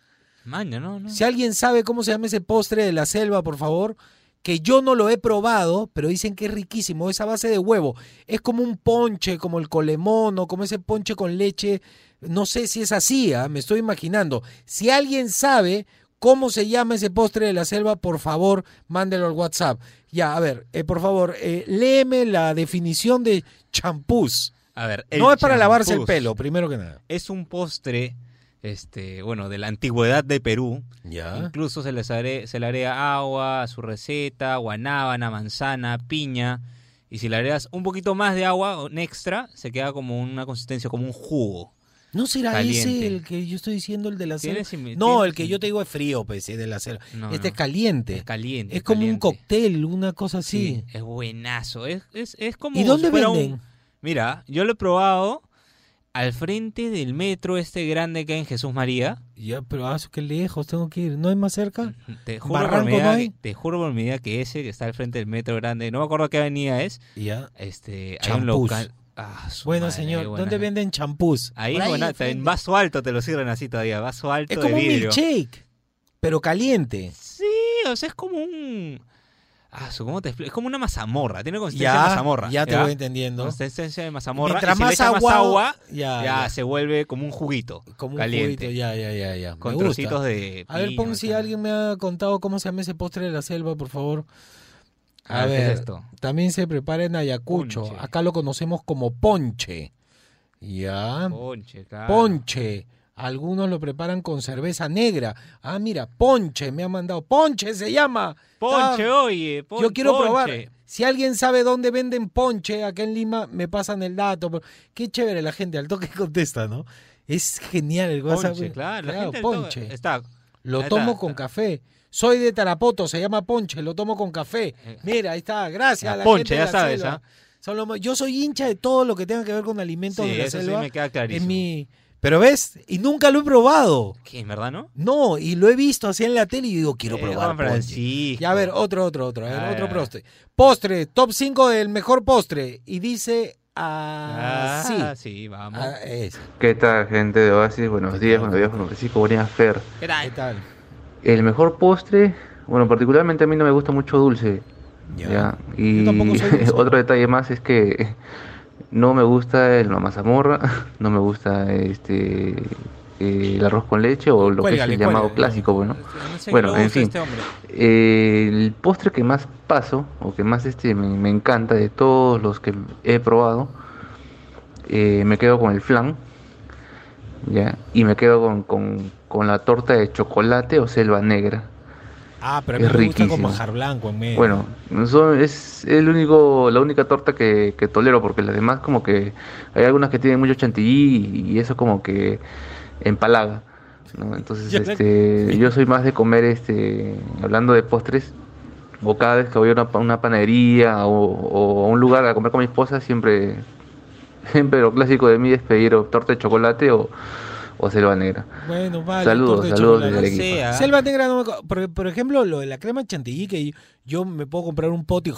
Maña, no, no. Si alguien sabe cómo se llama ese postre de la selva, por favor, que yo no lo he probado, pero dicen que es riquísimo, esa base de huevo. Es como un ponche, como el colemón o como ese ponche con leche. No sé si es así, ¿ah? me estoy imaginando. Si alguien sabe cómo se llama ese postre de la selva, por favor, mándelo al WhatsApp. Ya, a ver, eh, por favor, eh, léeme la definición de champús. A ver, el No es para lavarse el pelo, primero que nada. Es un postre, este, bueno, de la antigüedad de Perú. Ya. Incluso se, les are- se le agrega agua a su receta, guanábana, manzana, piña. Y si le agregas un poquito más de agua, un extra, se queda como una consistencia, como un jugo. ¿No será Caliente. ese el que yo estoy diciendo, el de la selva? No, el que yo te digo es frío, pues, es de la selva. No, este no. es caliente. Es caliente. Es como caliente. un cóctel, una cosa así. Sí, es buenazo. Es, es, es como ¿Y dónde fuera un- venden? Mira, yo lo he probado al frente del metro este grande que hay en Jesús María. Ya, pero ah, qué lejos tengo que ir. ¿No es más cerca? Te juro, por ¿Barranco mi no vida, hay? que- te juro por mi vida que ese que está al frente del metro grande, no me acuerdo qué avenida es. Ya. Este, hay un Champús. local. Ah, su Bueno, madre, señor, buena. ¿dónde venden champús? Ahí buena, enfrente. en vaso alto te lo sirven así todavía, vaso alto Es de como un vidrio. milkshake, pero caliente. Sí, o sea, es como un Ah, su- ¿cómo te explico? Es como una mazamorra, tiene consistencia Ya, de mazamorra. ya te voy entendiendo. Consistencia de mazamorra. Mientras y más agua- más agua, ya, ya, se vuelve como un juguito. Como un caliente. juguito, ya, ya, ya, ya. Me Con gusta. trocitos de A ver, pon si alguien me ha contado cómo se llama ese postre de la selva, por favor. A, A ver, ¿qué es ver, esto? también se prepara en Ayacucho. Ponche. Acá lo conocemos como ponche. Ya. Ponche, claro. Ponche. Algunos lo preparan con cerveza negra. Ah, mira, ponche, me ha mandado. Ponche se llama. Ponche, Ah, oye. pon- Yo quiero ponche. probar. Si alguien sabe dónde venden ponche acá en Lima, me pasan el dato. Qué chévere la gente, al toque contesta, ¿no? Es genial el WhatsApp. Ponche, claro. Ponche. Está. Lo tomo está, con está. café. Soy de Tarapoto, se llama ponche, lo tomo con café. Mira, ahí está, gracias La a la ponche, gente ya sabes. ¿ah? Yo soy hincha de todo lo que tenga que ver con alimentos Sí, de la eso sí me queda clarísimo. Es mi... Pero ves, y nunca lo he probado. ¿Qué, en verdad, no? No, y lo he visto así en la tele y digo, quiero Eh, probar. Juan ponche. Francisco. Ya, a ver, otro, otro, otro. A ver, A otro postre. Postre, top 5 del mejor postre. Y dice Ah, así. sí, vamos. Ah, ese. ¿Qué tal, gente de Oasis? Buenos días, buenos días, Juan Francisco, buenos días, Fer. ¿Qué tal? ¿Qué tal? El mejor postre, bueno, particularmente a mí no me gusta mucho dulce. Ya. Y Yo tampoco soy dulce. otro detalle más es que no me gusta el- mazamorra, no me gusta este eh, el arroz con leche o lo Cuélgale, que es el llamado cuélgale. clásico, bueno. No sé qué Bueno, le en fin. este. Eh, el postre que más paso o que más este me, me encanta de todos los que he probado, eh, me quedo con el flan, ya, y me quedo con, con- con la torta de chocolate o selva negra. Ah, pero a mí Es me gusta con manjar blanco en medio. Bueno, es el único, la única torta que, que tolero porque las demás como que hay algunas que tienen mucho chantilly y eso como que empalaga. ¿no? Entonces, este, yo soy más de comer, este, hablando de postres, o cada vez que voy a una, una panadería o, o a un lugar a comer con mi esposa, siempre, siempre lo clásico de mí es pedir o torta de chocolate o, o selva negra. Bueno, vale. Saludos, de saludos desde Arequipa. Selva negra, no me por, por ejemplo, lo de la crema chantilly, que yo, me puedo comprar un pote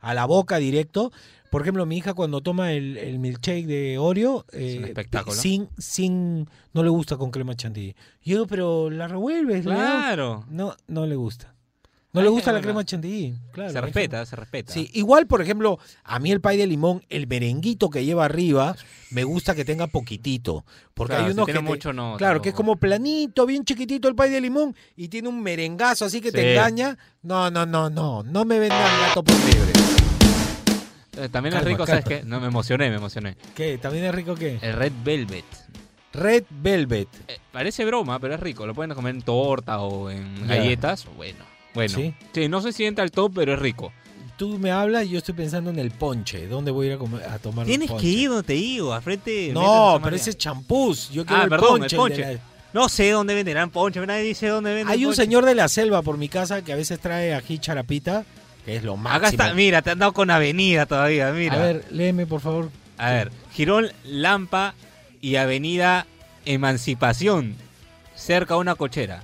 a la boca directo. Por ejemplo, mi hija cuando toma el, el milkshake de Oreo, eh, espectáculo. sin, sin, no le gusta con crema chantilly. Yo digo, pero la revuelves, le das". Claro. No, no le gusta. No le gusta la crema chantilly. Claro, se respeta, se respeta. Sí, igual, por ejemplo, a mí el pay de limón, el merenguito que lleva arriba, me gusta que tenga poquitito. Porque Claro, hay si unos tiene que. te- mucho, no, claro, que es como planito, bien chiquitito el pay de limón y tiene un merengazo así que Sí. te engaña. No, no, no, no. No me vendan gato por liebre. Eh, también Calma, es rico, ¿sabes qué? No, me emocioné, me emocioné. ¿Qué? ¿También es rico qué? El Red Velvet. Red Velvet. Eh, parece broma, pero es rico. Lo pueden comer en torta o en galletas. Bueno, bueno. ¿Sí? Sí. no se siente al top, pero es rico. tú me hablas y yo estoy pensando en el ponche. ¿Dónde voy a ir a, comer- a tomar Tienes ponche? que ir donde te digo, al frente. No, pero ese es champús. Yo quiero Ah, el perdón, ponche. el el de ponche. la- No sé dónde venderán ponche, nadie dice dónde venden Hay un ponche. señor de la selva por mi casa que a veces trae ají charapita, que es lo máximo. Acá está, mira, te han dado con avenida todavía, mira. A ver, léeme por favor. A ver, Girón Lampa y Avenida Emancipación, cerca a una cochera.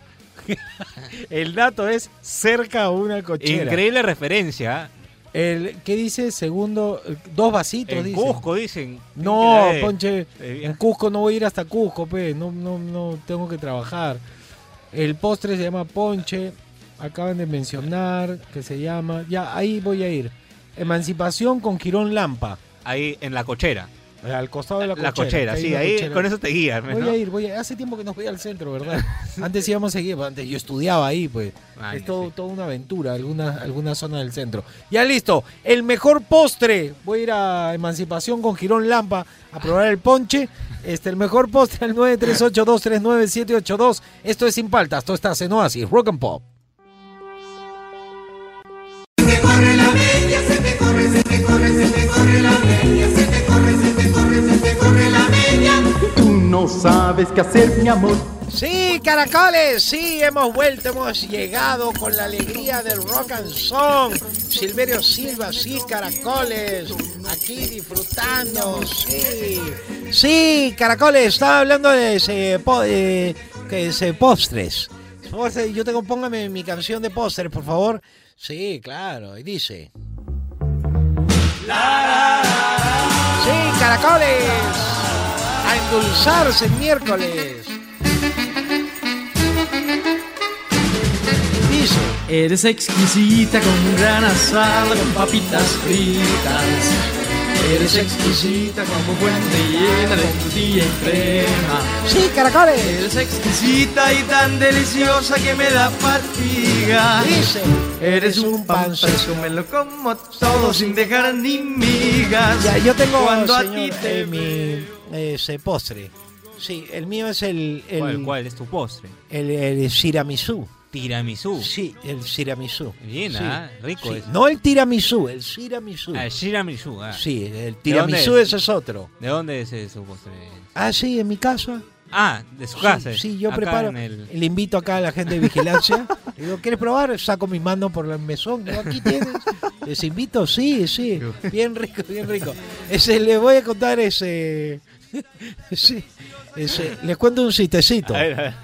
El dato es cerca a una cochera. Increíble referencia. ¿eh? El, ¿Qué dice? Segundo, dos vasitos, En. Cusco dicen. No, Ponche, eh, en Cusco no voy a ir hasta Cusco, pe. No, no, no tengo que trabajar. El postre se llama Ponche. Acaban de mencionar que se llama. Ya, ahí voy a ir. Emancipación con Girón Lampa. Ahí en la cochera. Al costado de la cochera. La cochera, sí, ahí cochera. con eso te guías. Voy ¿no? a ir, voy a Hace tiempo que no voy al centro, ¿verdad? Antes íbamos a seguir, pues, antes yo estudiaba ahí, pues. Ay, es todo, toda una aventura, alguna, alguna zona del centro. Ya listo, el mejor postre. Voy a ir a Emancipación con Girón Lampa a probar el ponche. Este, el mejor postre al 938239782. Esto es Sin Paltas, esto está en Oasis, Rock and Pop. Tú no sabes qué hacer, mi amor. Sí, caracoles, sí, hemos vuelto, hemos llegado con la alegría del rock and song. Silverio Silva, sí, caracoles, aquí disfrutando, sí. Sí, caracoles, estaba hablando de ese, ese postres. Postre, Yo tengo, póngame mi canción de postres, por favor. Sí, claro, y dice. Sí, caracoles, a endulzarse el miércoles. Dice. Eres exquisita con un gran asado con papitas fritas. Eres exquisita como fuente llena de frutilla y crema. Sí, caracoles. Eres exquisita y tan deliciosa que me da fatiga. Dice. Eres un pan fresco, me lo como todo sin dejar ni migas. Ya, yo tengo, Cuando a ti te eh, mi ese postre. Sí, el mío es el... el ¿Cuál, cuál es tu postre? El, el tiramisú. Tiramisú. Sí, el tiramisú. Bien, Sí, ah, rico sí. ese. No el tiramisú, el tiramisú. Ah, el tiramisú, ah. Sí, el ¿De dónde tiramisú es? ese es otro. ¿De dónde es ese su postre? Ah, sí, en mi casa. Ah, de su Sí, casa. Sí, yo acá preparo. el- Le invito acá a la gente de vigilancia. Le digo, ¿quieres probar? Saco mi mano por el mesón. Digo, aquí tienes. Les invito, sí, sí. Bien rico, bien rico. Ese, le voy a contar ese. sí, ese- les cuento un chistecito. A a.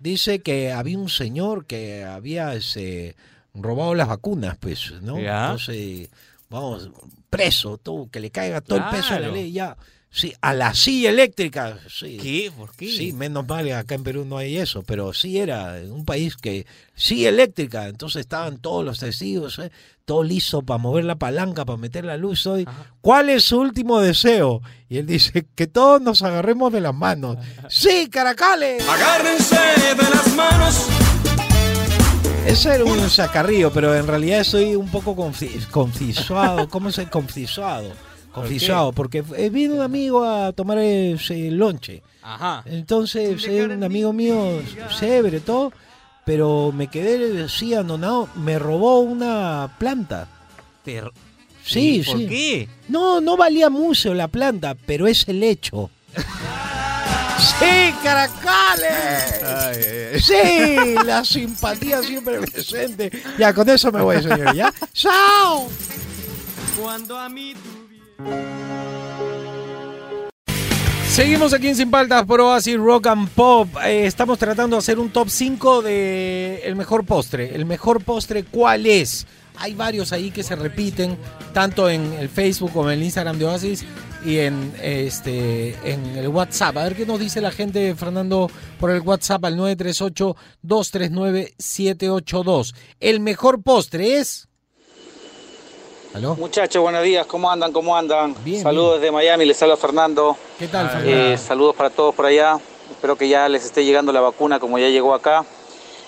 Dice que había un señor que había ese, robado las vacunas, pues, ¿no? Ya. Entonces, vamos, preso, todo, que le caiga todo el peso de la ley ya. Sí, a la silla eléctrica. Sí. ¿Qué? ¿Por qué? Sí, menos mal, acá en Perú no hay eso, pero sí era un país que sí eléctrica, entonces estaban todos los testigos, ¿eh? todo listo para mover la palanca, para meter la luz hoy. ¿Cuál es su último deseo? Y él dice, que todos nos agarremos de las manos. Sí, caracales. Agárrense de las manos. Ese era un sacarrío, pero en realidad estoy un poco confi- confisuado. ¿Cómo se confisuado? Confisuado, porque vino un amigo a tomar ese lonche. Ajá. Entonces, es un amigo mío, chévere, todo, pero me quedé así anonado. Me robó una planta. Te- Sí, ¿Y por sí. qué? No, no valía mucho la planta, pero es el hecho. ¡Sí, caracoles! Sí, la simpatía siempre presente. Ya, con eso me voy, señor, ¿ya? ¡Chao! Cuando a mí Seguimos aquí en Sin Paltas por Oasis Rock and Pop. Eh, estamos tratando de hacer un top 5 de el mejor postre. El mejor postre, ¿cuál es? Hay varios ahí que se repiten, tanto en el Facebook como en el Instagram de Oasis y en este en el WhatsApp. A ver qué nos dice la gente, Fernando, por el WhatsApp al 938-239-782. El mejor postre es... ¿Aló? Muchachos, buenos días, ¿cómo andan? ¿Cómo andan? Bien, saludos desde Miami, les habla Fernando. ¿Qué tal, Eh, Fernando? saludos para todos por allá. Espero que ya les esté llegando la vacuna como ya llegó acá.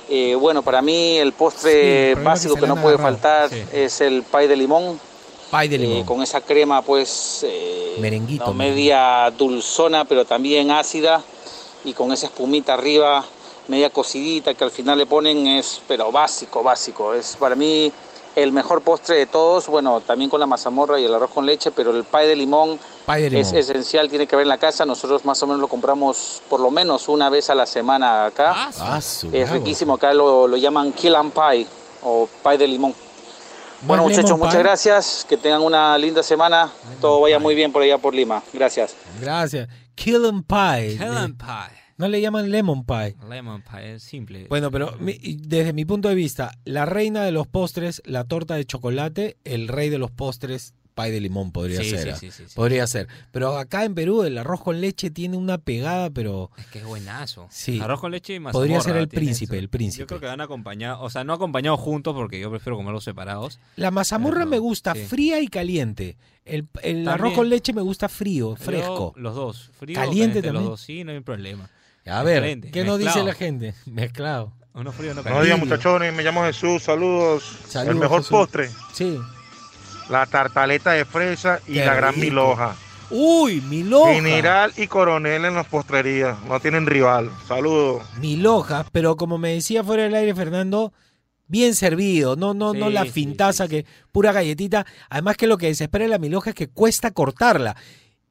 Eh, bueno, para mí el Sí, postre el problema básico que no puede agarrado. faltar Sí. es el pie de limón. Pie de Eh, limón. con esa crema pues Merenguito. no, media dulzona pero también ácida y con esa espumita arriba media cocidita que al final le ponen es pero básico básico es para mí el mejor postre de todos, bueno, también con la mazamorra y el arroz con leche, pero el pay de limón, Pay de limón. es esencial, tiene que haber en la casa. Nosotros más o menos lo compramos por lo menos una vez a la semana acá. Ah, su es bravo. riquísimo, acá lo, lo llaman kill and pie o pay de limón. Bueno, ¿No es muchachos, muchas pie? gracias. Que tengan una linda semana. Todo vaya muy bien por allá por Lima. Gracias. Gracias. Kill and pie. Kill and pie. No le llaman lemon pie. Lemon pie, es simple. Bueno, pero mi- desde mi punto de vista, la reina de los postres, la torta de chocolate, el rey de los postres, pie de limón podría Sí, ser. sí, sí, sí, sí. Podría ser. Pero acá en Perú el arroz con leche tiene una pegada, pero Es que es buenazo. Sí. Arroz con leche y Podría ser el príncipe, eso. el príncipe. Yo creo que van acompañados, o sea, no acompañados juntos porque yo prefiero comerlos separados. la mazamorra me gusta sí. fría y caliente. El, el También. arroz con leche me gusta frío, Yo, fresco. los dos. Frío Caliente caliente, también. Los dos, sí, no hay problema. A ver, Excelente, ¿qué nos dice la gente? Mezclado. Uno frío, uno Buenos días muchachones, me llamo Jesús, saludos. Saludos, el mejor Jesús. postre, Sí. la tartaleta de fresa y Qué la gran rico. miloja. Uy, Miloja. General y coronel en las postrerías, no tienen rival. Saludos. Miloja, pero como me decía fuera del aire Fernando, bien servido, no, no, no la sí, fintaza que pura galletita. Además que lo que desespera de la miloja es que cuesta cortarla.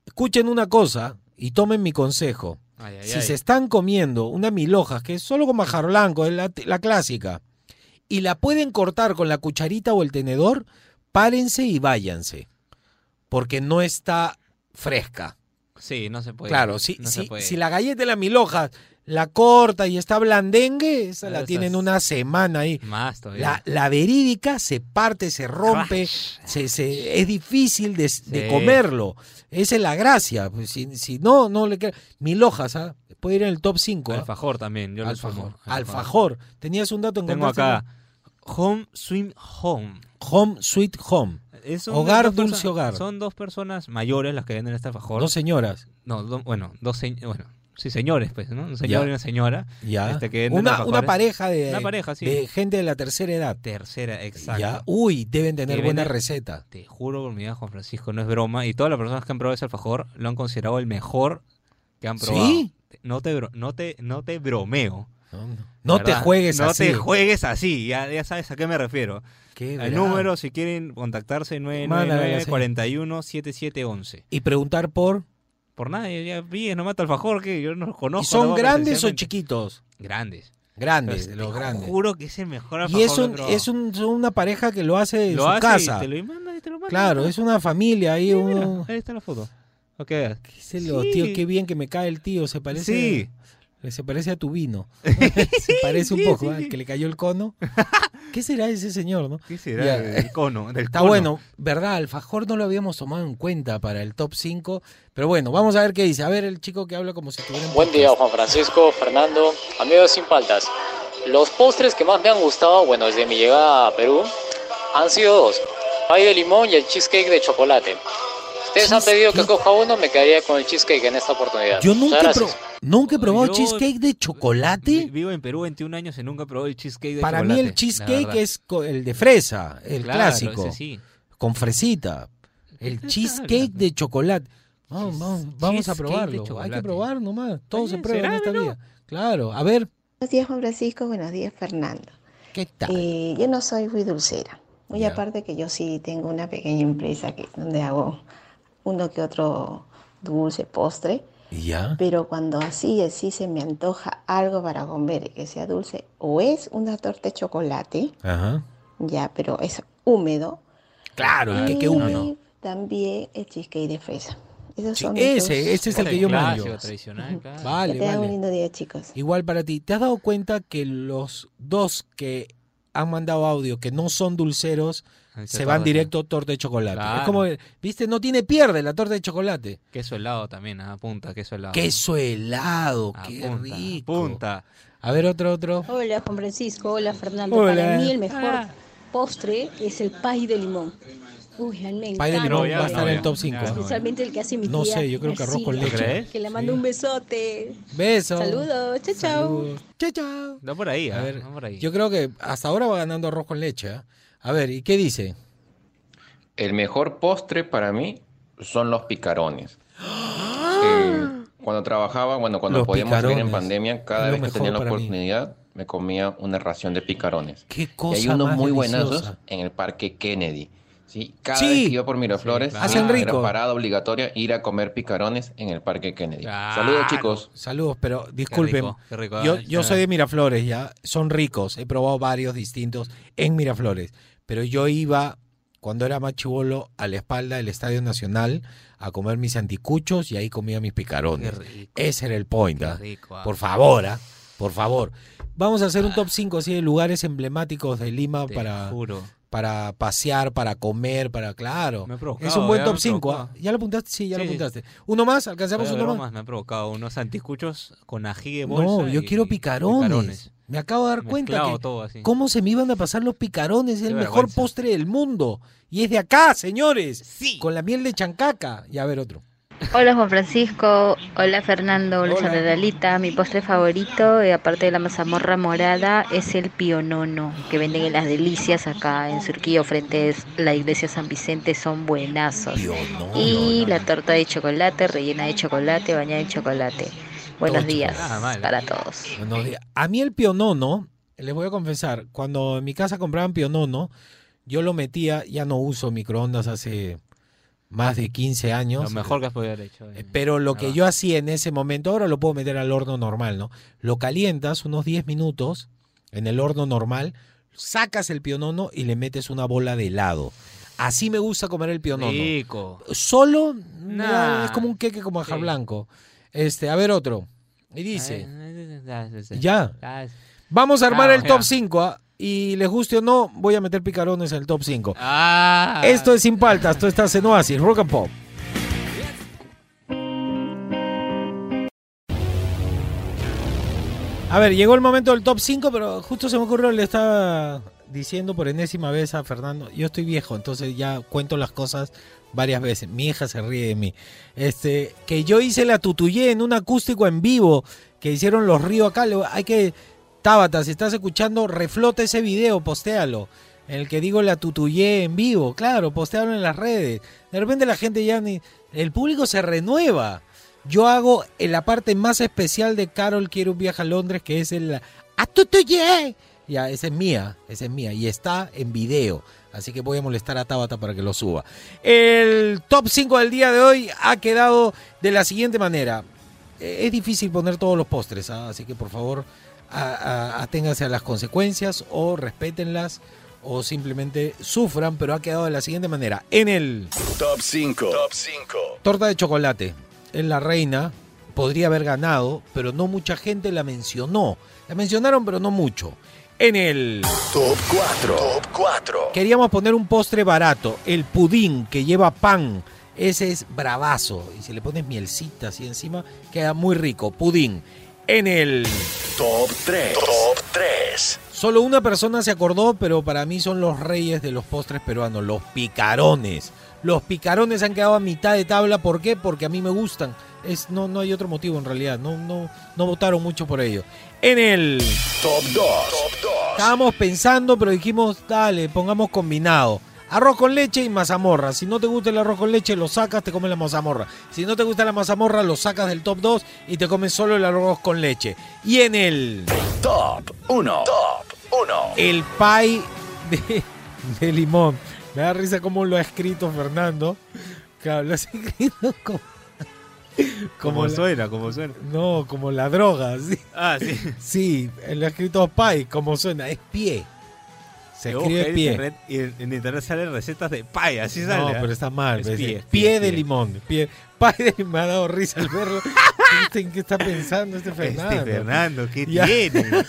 Escuchen una cosa y tomen mi consejo. Ay, ay, si ay. se están comiendo una miloja, que es solo con majar blanco, es la, la clásica, y la pueden cortar con la cucharita o el tenedor, párense y váyanse. Porque no está fresca. Sí, no se puede. Claro, si, no si, puede. si la galleta de la miloja la corta y está blandengue, esa la tienen una semana ahí. Más todavía. La, la verídica se parte, se rompe, se, se- es difícil de, de comerlo. Esa es la gracia. Pues si, si no, no le queda. Milojas, ¿ah? puede ir en el top 5. Alfajor también, yo Alfajor. Alfajor. Tenías un dato en Tengo acá Home Swim Home. Home Sweet Home. Es un- Hogar, dulce hogar. Son dos personas mayores las que venden este alfajor. Dos señoras. No, do- bueno, dos se- bueno, sí, señores, pues, ¿no? Un señor Ya. y una señora. Ya. este, que una, pareja de, Una pareja, sí. de gente de la tercera edad. Tercera, exacto. Ya. Uy, deben tener buena receta. Te juro por mi vida, Juan Francisco, no es broma. Y todas las personas que han probado ese alfajor lo han considerado el mejor que han probado. ¿Sí? No te, no te, no te bromeo. No te juegues no así. te juegues así, ya, ya sabes a qué me refiero. Qué El número, si quieren contactarse, Mándale a la 999 señora. 41 7711 Y preguntar por. Por nada, ya, vi, no mata alfajor, que yo no los conozco. ¿Y son no, grandes o chiquitos? Grandes. Grandes, de los grandes. juro que es el mejor Y es, un, es un- una pareja que lo hace en Lo su hace y casa. te lo manda y te lo manda. Claro, es una familia ahí. Mira, un- ahí está la foto. Ok. ¿Qué se lo- Sí. tío, qué bien que me cae el tío. Se parece. Sí. Se parece a tu vino. se parece un sí, poco, sí, ¿ah? sí. que le cayó el cono. ¿Qué será ese señor, no? ¿Qué será Ya. del cono? Del Está cono. bueno, ¿verdad? Alfajor no lo habíamos tomado en cuenta para el top 5. Pero bueno, vamos a ver qué dice. A ver, el chico que habla como si tuviera Buen día, Juan Francisco, Fernando, amigos sin paltas. Los postres que más me han gustado, bueno, desde mi llegada a Perú, han sido dos: pay de limón y el cheesecake de chocolate. Ustedes han pedido que coja uno, me quedaría con el cheesecake en esta oportunidad. Yo nunca, he pro- nunca he probado Yo- cheesecake de chocolate. Vivo en Perú 21 años y nunca probé el cheesecake de Para chocolate. mí el cheesecake es el de fresa, el Claro, clásico. ese sí. Con fresita. El cheesecake de chocolate. Vamos, vamos, vamos a probarlo. Hay que probar nomás. Todo se prueba en ¿será, esta no? vida. Claro. A ver. Buenos días, Juan Francisco. Buenos días, Fernando. ¿Qué tal? Eh, yo no soy muy dulcera. Muy Ya. aparte que yo sí tengo una pequeña empresa que, donde hago uno que otro dulce, postre. ¿Ya? Pero cuando así, así se me antoja algo para comer que sea dulce, o es una torta de chocolate, Ajá. ya, pero es húmedo. Claro, y queque húmedo. también el cheesecake de fresa. Esos Sí, son ese, ese es el que yo clásico, mando. tradicional, claro. Vale, que tengan un vale. lindo día, chicos. Igual para ti. ¿Te has dado cuenta que los dos que han mandado audio que no son dulceros se van directo torta de chocolate? Es como, viste, no tiene pierde la torta de chocolate. Queso helado también, a punta, queso helado. Queso helado, A qué punta, rico. punta. A ver, otro, otro. Hola Juan Francisco, hola Fernando. Hola. Para mí el mejor Ah. postre es el pay de limón. Uy, a mí me encanta. va a estar en el top ya 5. no. Especialmente el que hace mi tía. No sé, yo creo que arroz con leche. ¿Crees? Que le mando un besote. Beso. Saludos, chao, chao. Chao, chao. No por ahí, A ah, ver, no por ahí. yo creo que hasta ahora va ganando arroz con leche. ¿ah? A ver, ¿y qué dice? El mejor postre para mí son los picarones. Eh, cuando trabajaba, bueno, cuando Los podíamos salir en picarones. pandemia, cada vez que tenía la mí. oportunidad, me comía una ración de picarones. Qué y hay cosa unos más muy deliciosa. buenos en el Parque Kennedy. ¿Sí? Cada Sí. vez que iba por Miraflores, claro. Hacen era rico. parada obligatoria ir a comer picarones en el Parque Kennedy. Saludos, chicos. Saludos, pero disculpen. rico, qué rico, yo, yo soy de Miraflores, ya. Son ricos. He probado varios distintos en Miraflores. Pero yo iba, cuando era más chivolo, a la espalda del Estadio Nacional a comer mis anticuchos y ahí comía mis picarones. Ese era el point. ¿ah? rico, ah. Por favor, ¿ah? por favor. Vamos a hacer un top 5 así de lugares emblemáticos de Lima Te para, juro. Para pasear, para comer, para claro. Me provocado, es un buen top me 5. provocado. ¿Ya lo apuntaste? Sí, ya Sí, lo sí. apuntaste. ¿Uno más? ¿Alcanzamos de uno más? bromas, Me ha provocado unos anticuchos con ají de bolsa. No, yo y- quiero picarones. Me acabo de dar cuenta que todo así. cómo se me iban a pasar los picarones. Es el mejor postre del mundo. Y es de acá, señores. Con la miel de chancaca. Y a ver otro. Hola Juan Francisco, hola Fernando, hola, Hola. Lalita. Mi postre favorito, eh, aparte de la mazamorra morada, es el pionono, que venden en las delicias acá en Surquillo, frente a la iglesia San Vicente, son buenazos. Y la torta de chocolate, rellena de chocolate, bañada en chocolate. Buenos días para todos. Buenos días. A mí el pionono, les voy a confesar, cuando en mi casa compraban pionono, yo lo metía, ya no uso microondas hace más de 15 años. Lo mejor que has podido haber hecho. eh. Pero lo que yo hacía en ese momento, ahora lo puedo meter al horno normal, ¿no? Lo calientas unos 10 minutos en el horno normal, sacas el pionono y le metes una bola de helado. Así me gusta comer el pionono. Rico. Solo Nah. es como un queque con manjar Sí. blanco. Este, a ver otro. Y dice, ya. Vamos a armar Ah, el top 5 y les guste o no, voy a meter picarones en el top 5. Ah. Esto es Sin Paltas, tú estás en Oasis, Rock and Pop. A ver, llegó el momento del top 5, pero justo se me ocurrió, le estaba diciendo por enésima vez a Fernando, yo estoy viejo, entonces ya cuento las cosas varias veces. Mi hija se ríe de mí. Este, que yo hice la tutuyé en un acústico en vivo que hicieron los ríos acá. Hay que, Tabata, si estás escuchando, reflota ese video, postéalo. En el que digo la tutuyé en vivo, claro, postéalo en las redes. De repente la gente ya ni. El público se renueva. Yo hago en la parte más especial de Carol Quiere un viaje a Londres, que es el a tutuyé. Ya, esa es mía, esa es mía. Y está en video. Así que voy a molestar a Tabata para que lo suba. El top 5 del día de hoy ha quedado de la siguiente manera. Eh, Es difícil poner todos los postres, ¿ah? así que por favor a- a- aténganse a las consecuencias o respétenlas o simplemente sufran, pero ha quedado de la siguiente manera. En el Top 5. Top 5. torta de chocolate, es la reina, podría haber ganado, pero no mucha gente la mencionó. La mencionaron, pero no mucho. En el Top 4. Top 4. Queríamos poner un postre barato, el pudín que lleva pan. Ese es bravazo. Y si le pones mielcita así encima, queda muy rico. Pudín. En el. Top 3. Top 3. Solo una persona se acordó, pero para mí son los reyes de los postres peruanos, los picarones. Los picarones han quedado a mitad de tabla. ¿Por qué? Porque a mí me gustan. Es, no, no hay otro motivo en realidad. No, no, no votaron mucho por ello. En el. Top 2. Top 2. Estábamos pensando, pero dijimos, dale, pongamos combinado. Arroz con leche y mazamorra. Si no te gusta el arroz con leche, lo sacas, te comes la mazamorra. Si no te gusta la mazamorra, lo sacas del top 2 y te comes solo el arroz con leche. Y en el Top 1. Top 1. el pie de, de limón. Me da risa cómo lo ha escrito Fernando. Claro, lo ha escrito como... Como la- suena, como suena. No, como la droga, sí. Ah, sí. Sí, lo ha escrito pie, como suena, es pie. Se escribe en pie. internet y en, en internet salen recetas de paya, así sale. No, pero está mal. Es ¿ves? pie, Pie, de limón. Pie. Pie de me ha dado risa al verlo. ¿Viste ¿En qué está pensando este Fernando? Este Fernando, ¿qué Ya. tiene?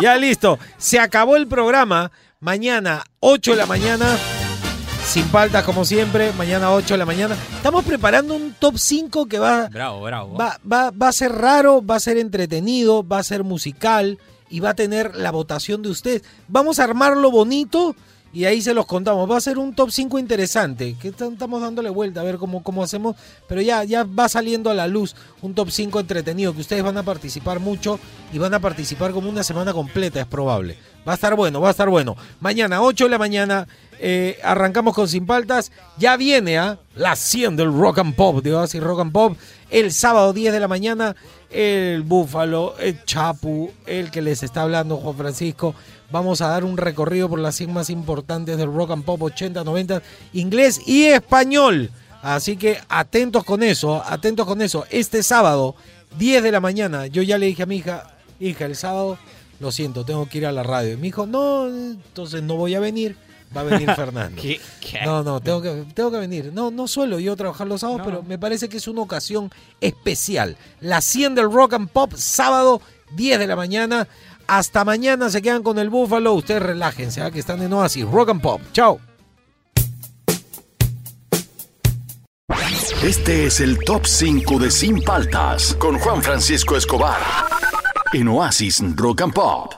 Ya listo. Se acabó el programa. Mañana, 8 de la mañana. Sin faltas, como siempre. Mañana, 8 de la mañana. Estamos preparando un top 5 que va, Bravo, bravo. va, va, va a ser raro, va a ser entretenido, va a ser musical y va a tener la votación de ustedes. Vamos a armarlo bonito y ahí se los contamos. Va a ser un top 5 interesante, que estamos dándole vuelta a ver cómo, cómo hacemos, pero ya, ya va saliendo a la luz un top 5 entretenido, que ustedes van a participar mucho y van a participar como una semana completa, es probable. Va a estar bueno, va a estar bueno. Mañana, 8 de la mañana, Eh, arrancamos con Sin Paltas. Ya viene a la 100 del Rock and Pop, de Oasis Rock and Pop. El sábado 10 de la mañana, el Búfalo, el Chapu, el que les está hablando Juan Francisco. Vamos a dar un recorrido por las 100 más importantes del Rock and Pop 80, 90, inglés y español. Así que atentos con eso, atentos con eso. Este sábado, 10 de la mañana, yo ya le dije a mi hija, hija, el sábado, lo siento, tengo que ir a la radio. Y me dijo, no, entonces no voy a venir, va a venir Fernando. ¿Qué? ¿Qué? No, no, tengo que, tengo que venir. No, no suelo yo trabajar los sábados, pero me parece que es una ocasión especial. La 100 del Rock and Pop, sábado, 10 de la mañana. Hasta mañana se quedan con el Búfalo. Ustedes relájense, ¿ah? que están en Oasis. Rock and Pop. Chao. Este es el top 5 de Sin Paltas con Juan Francisco Escobar en Oasis Rock and Pop.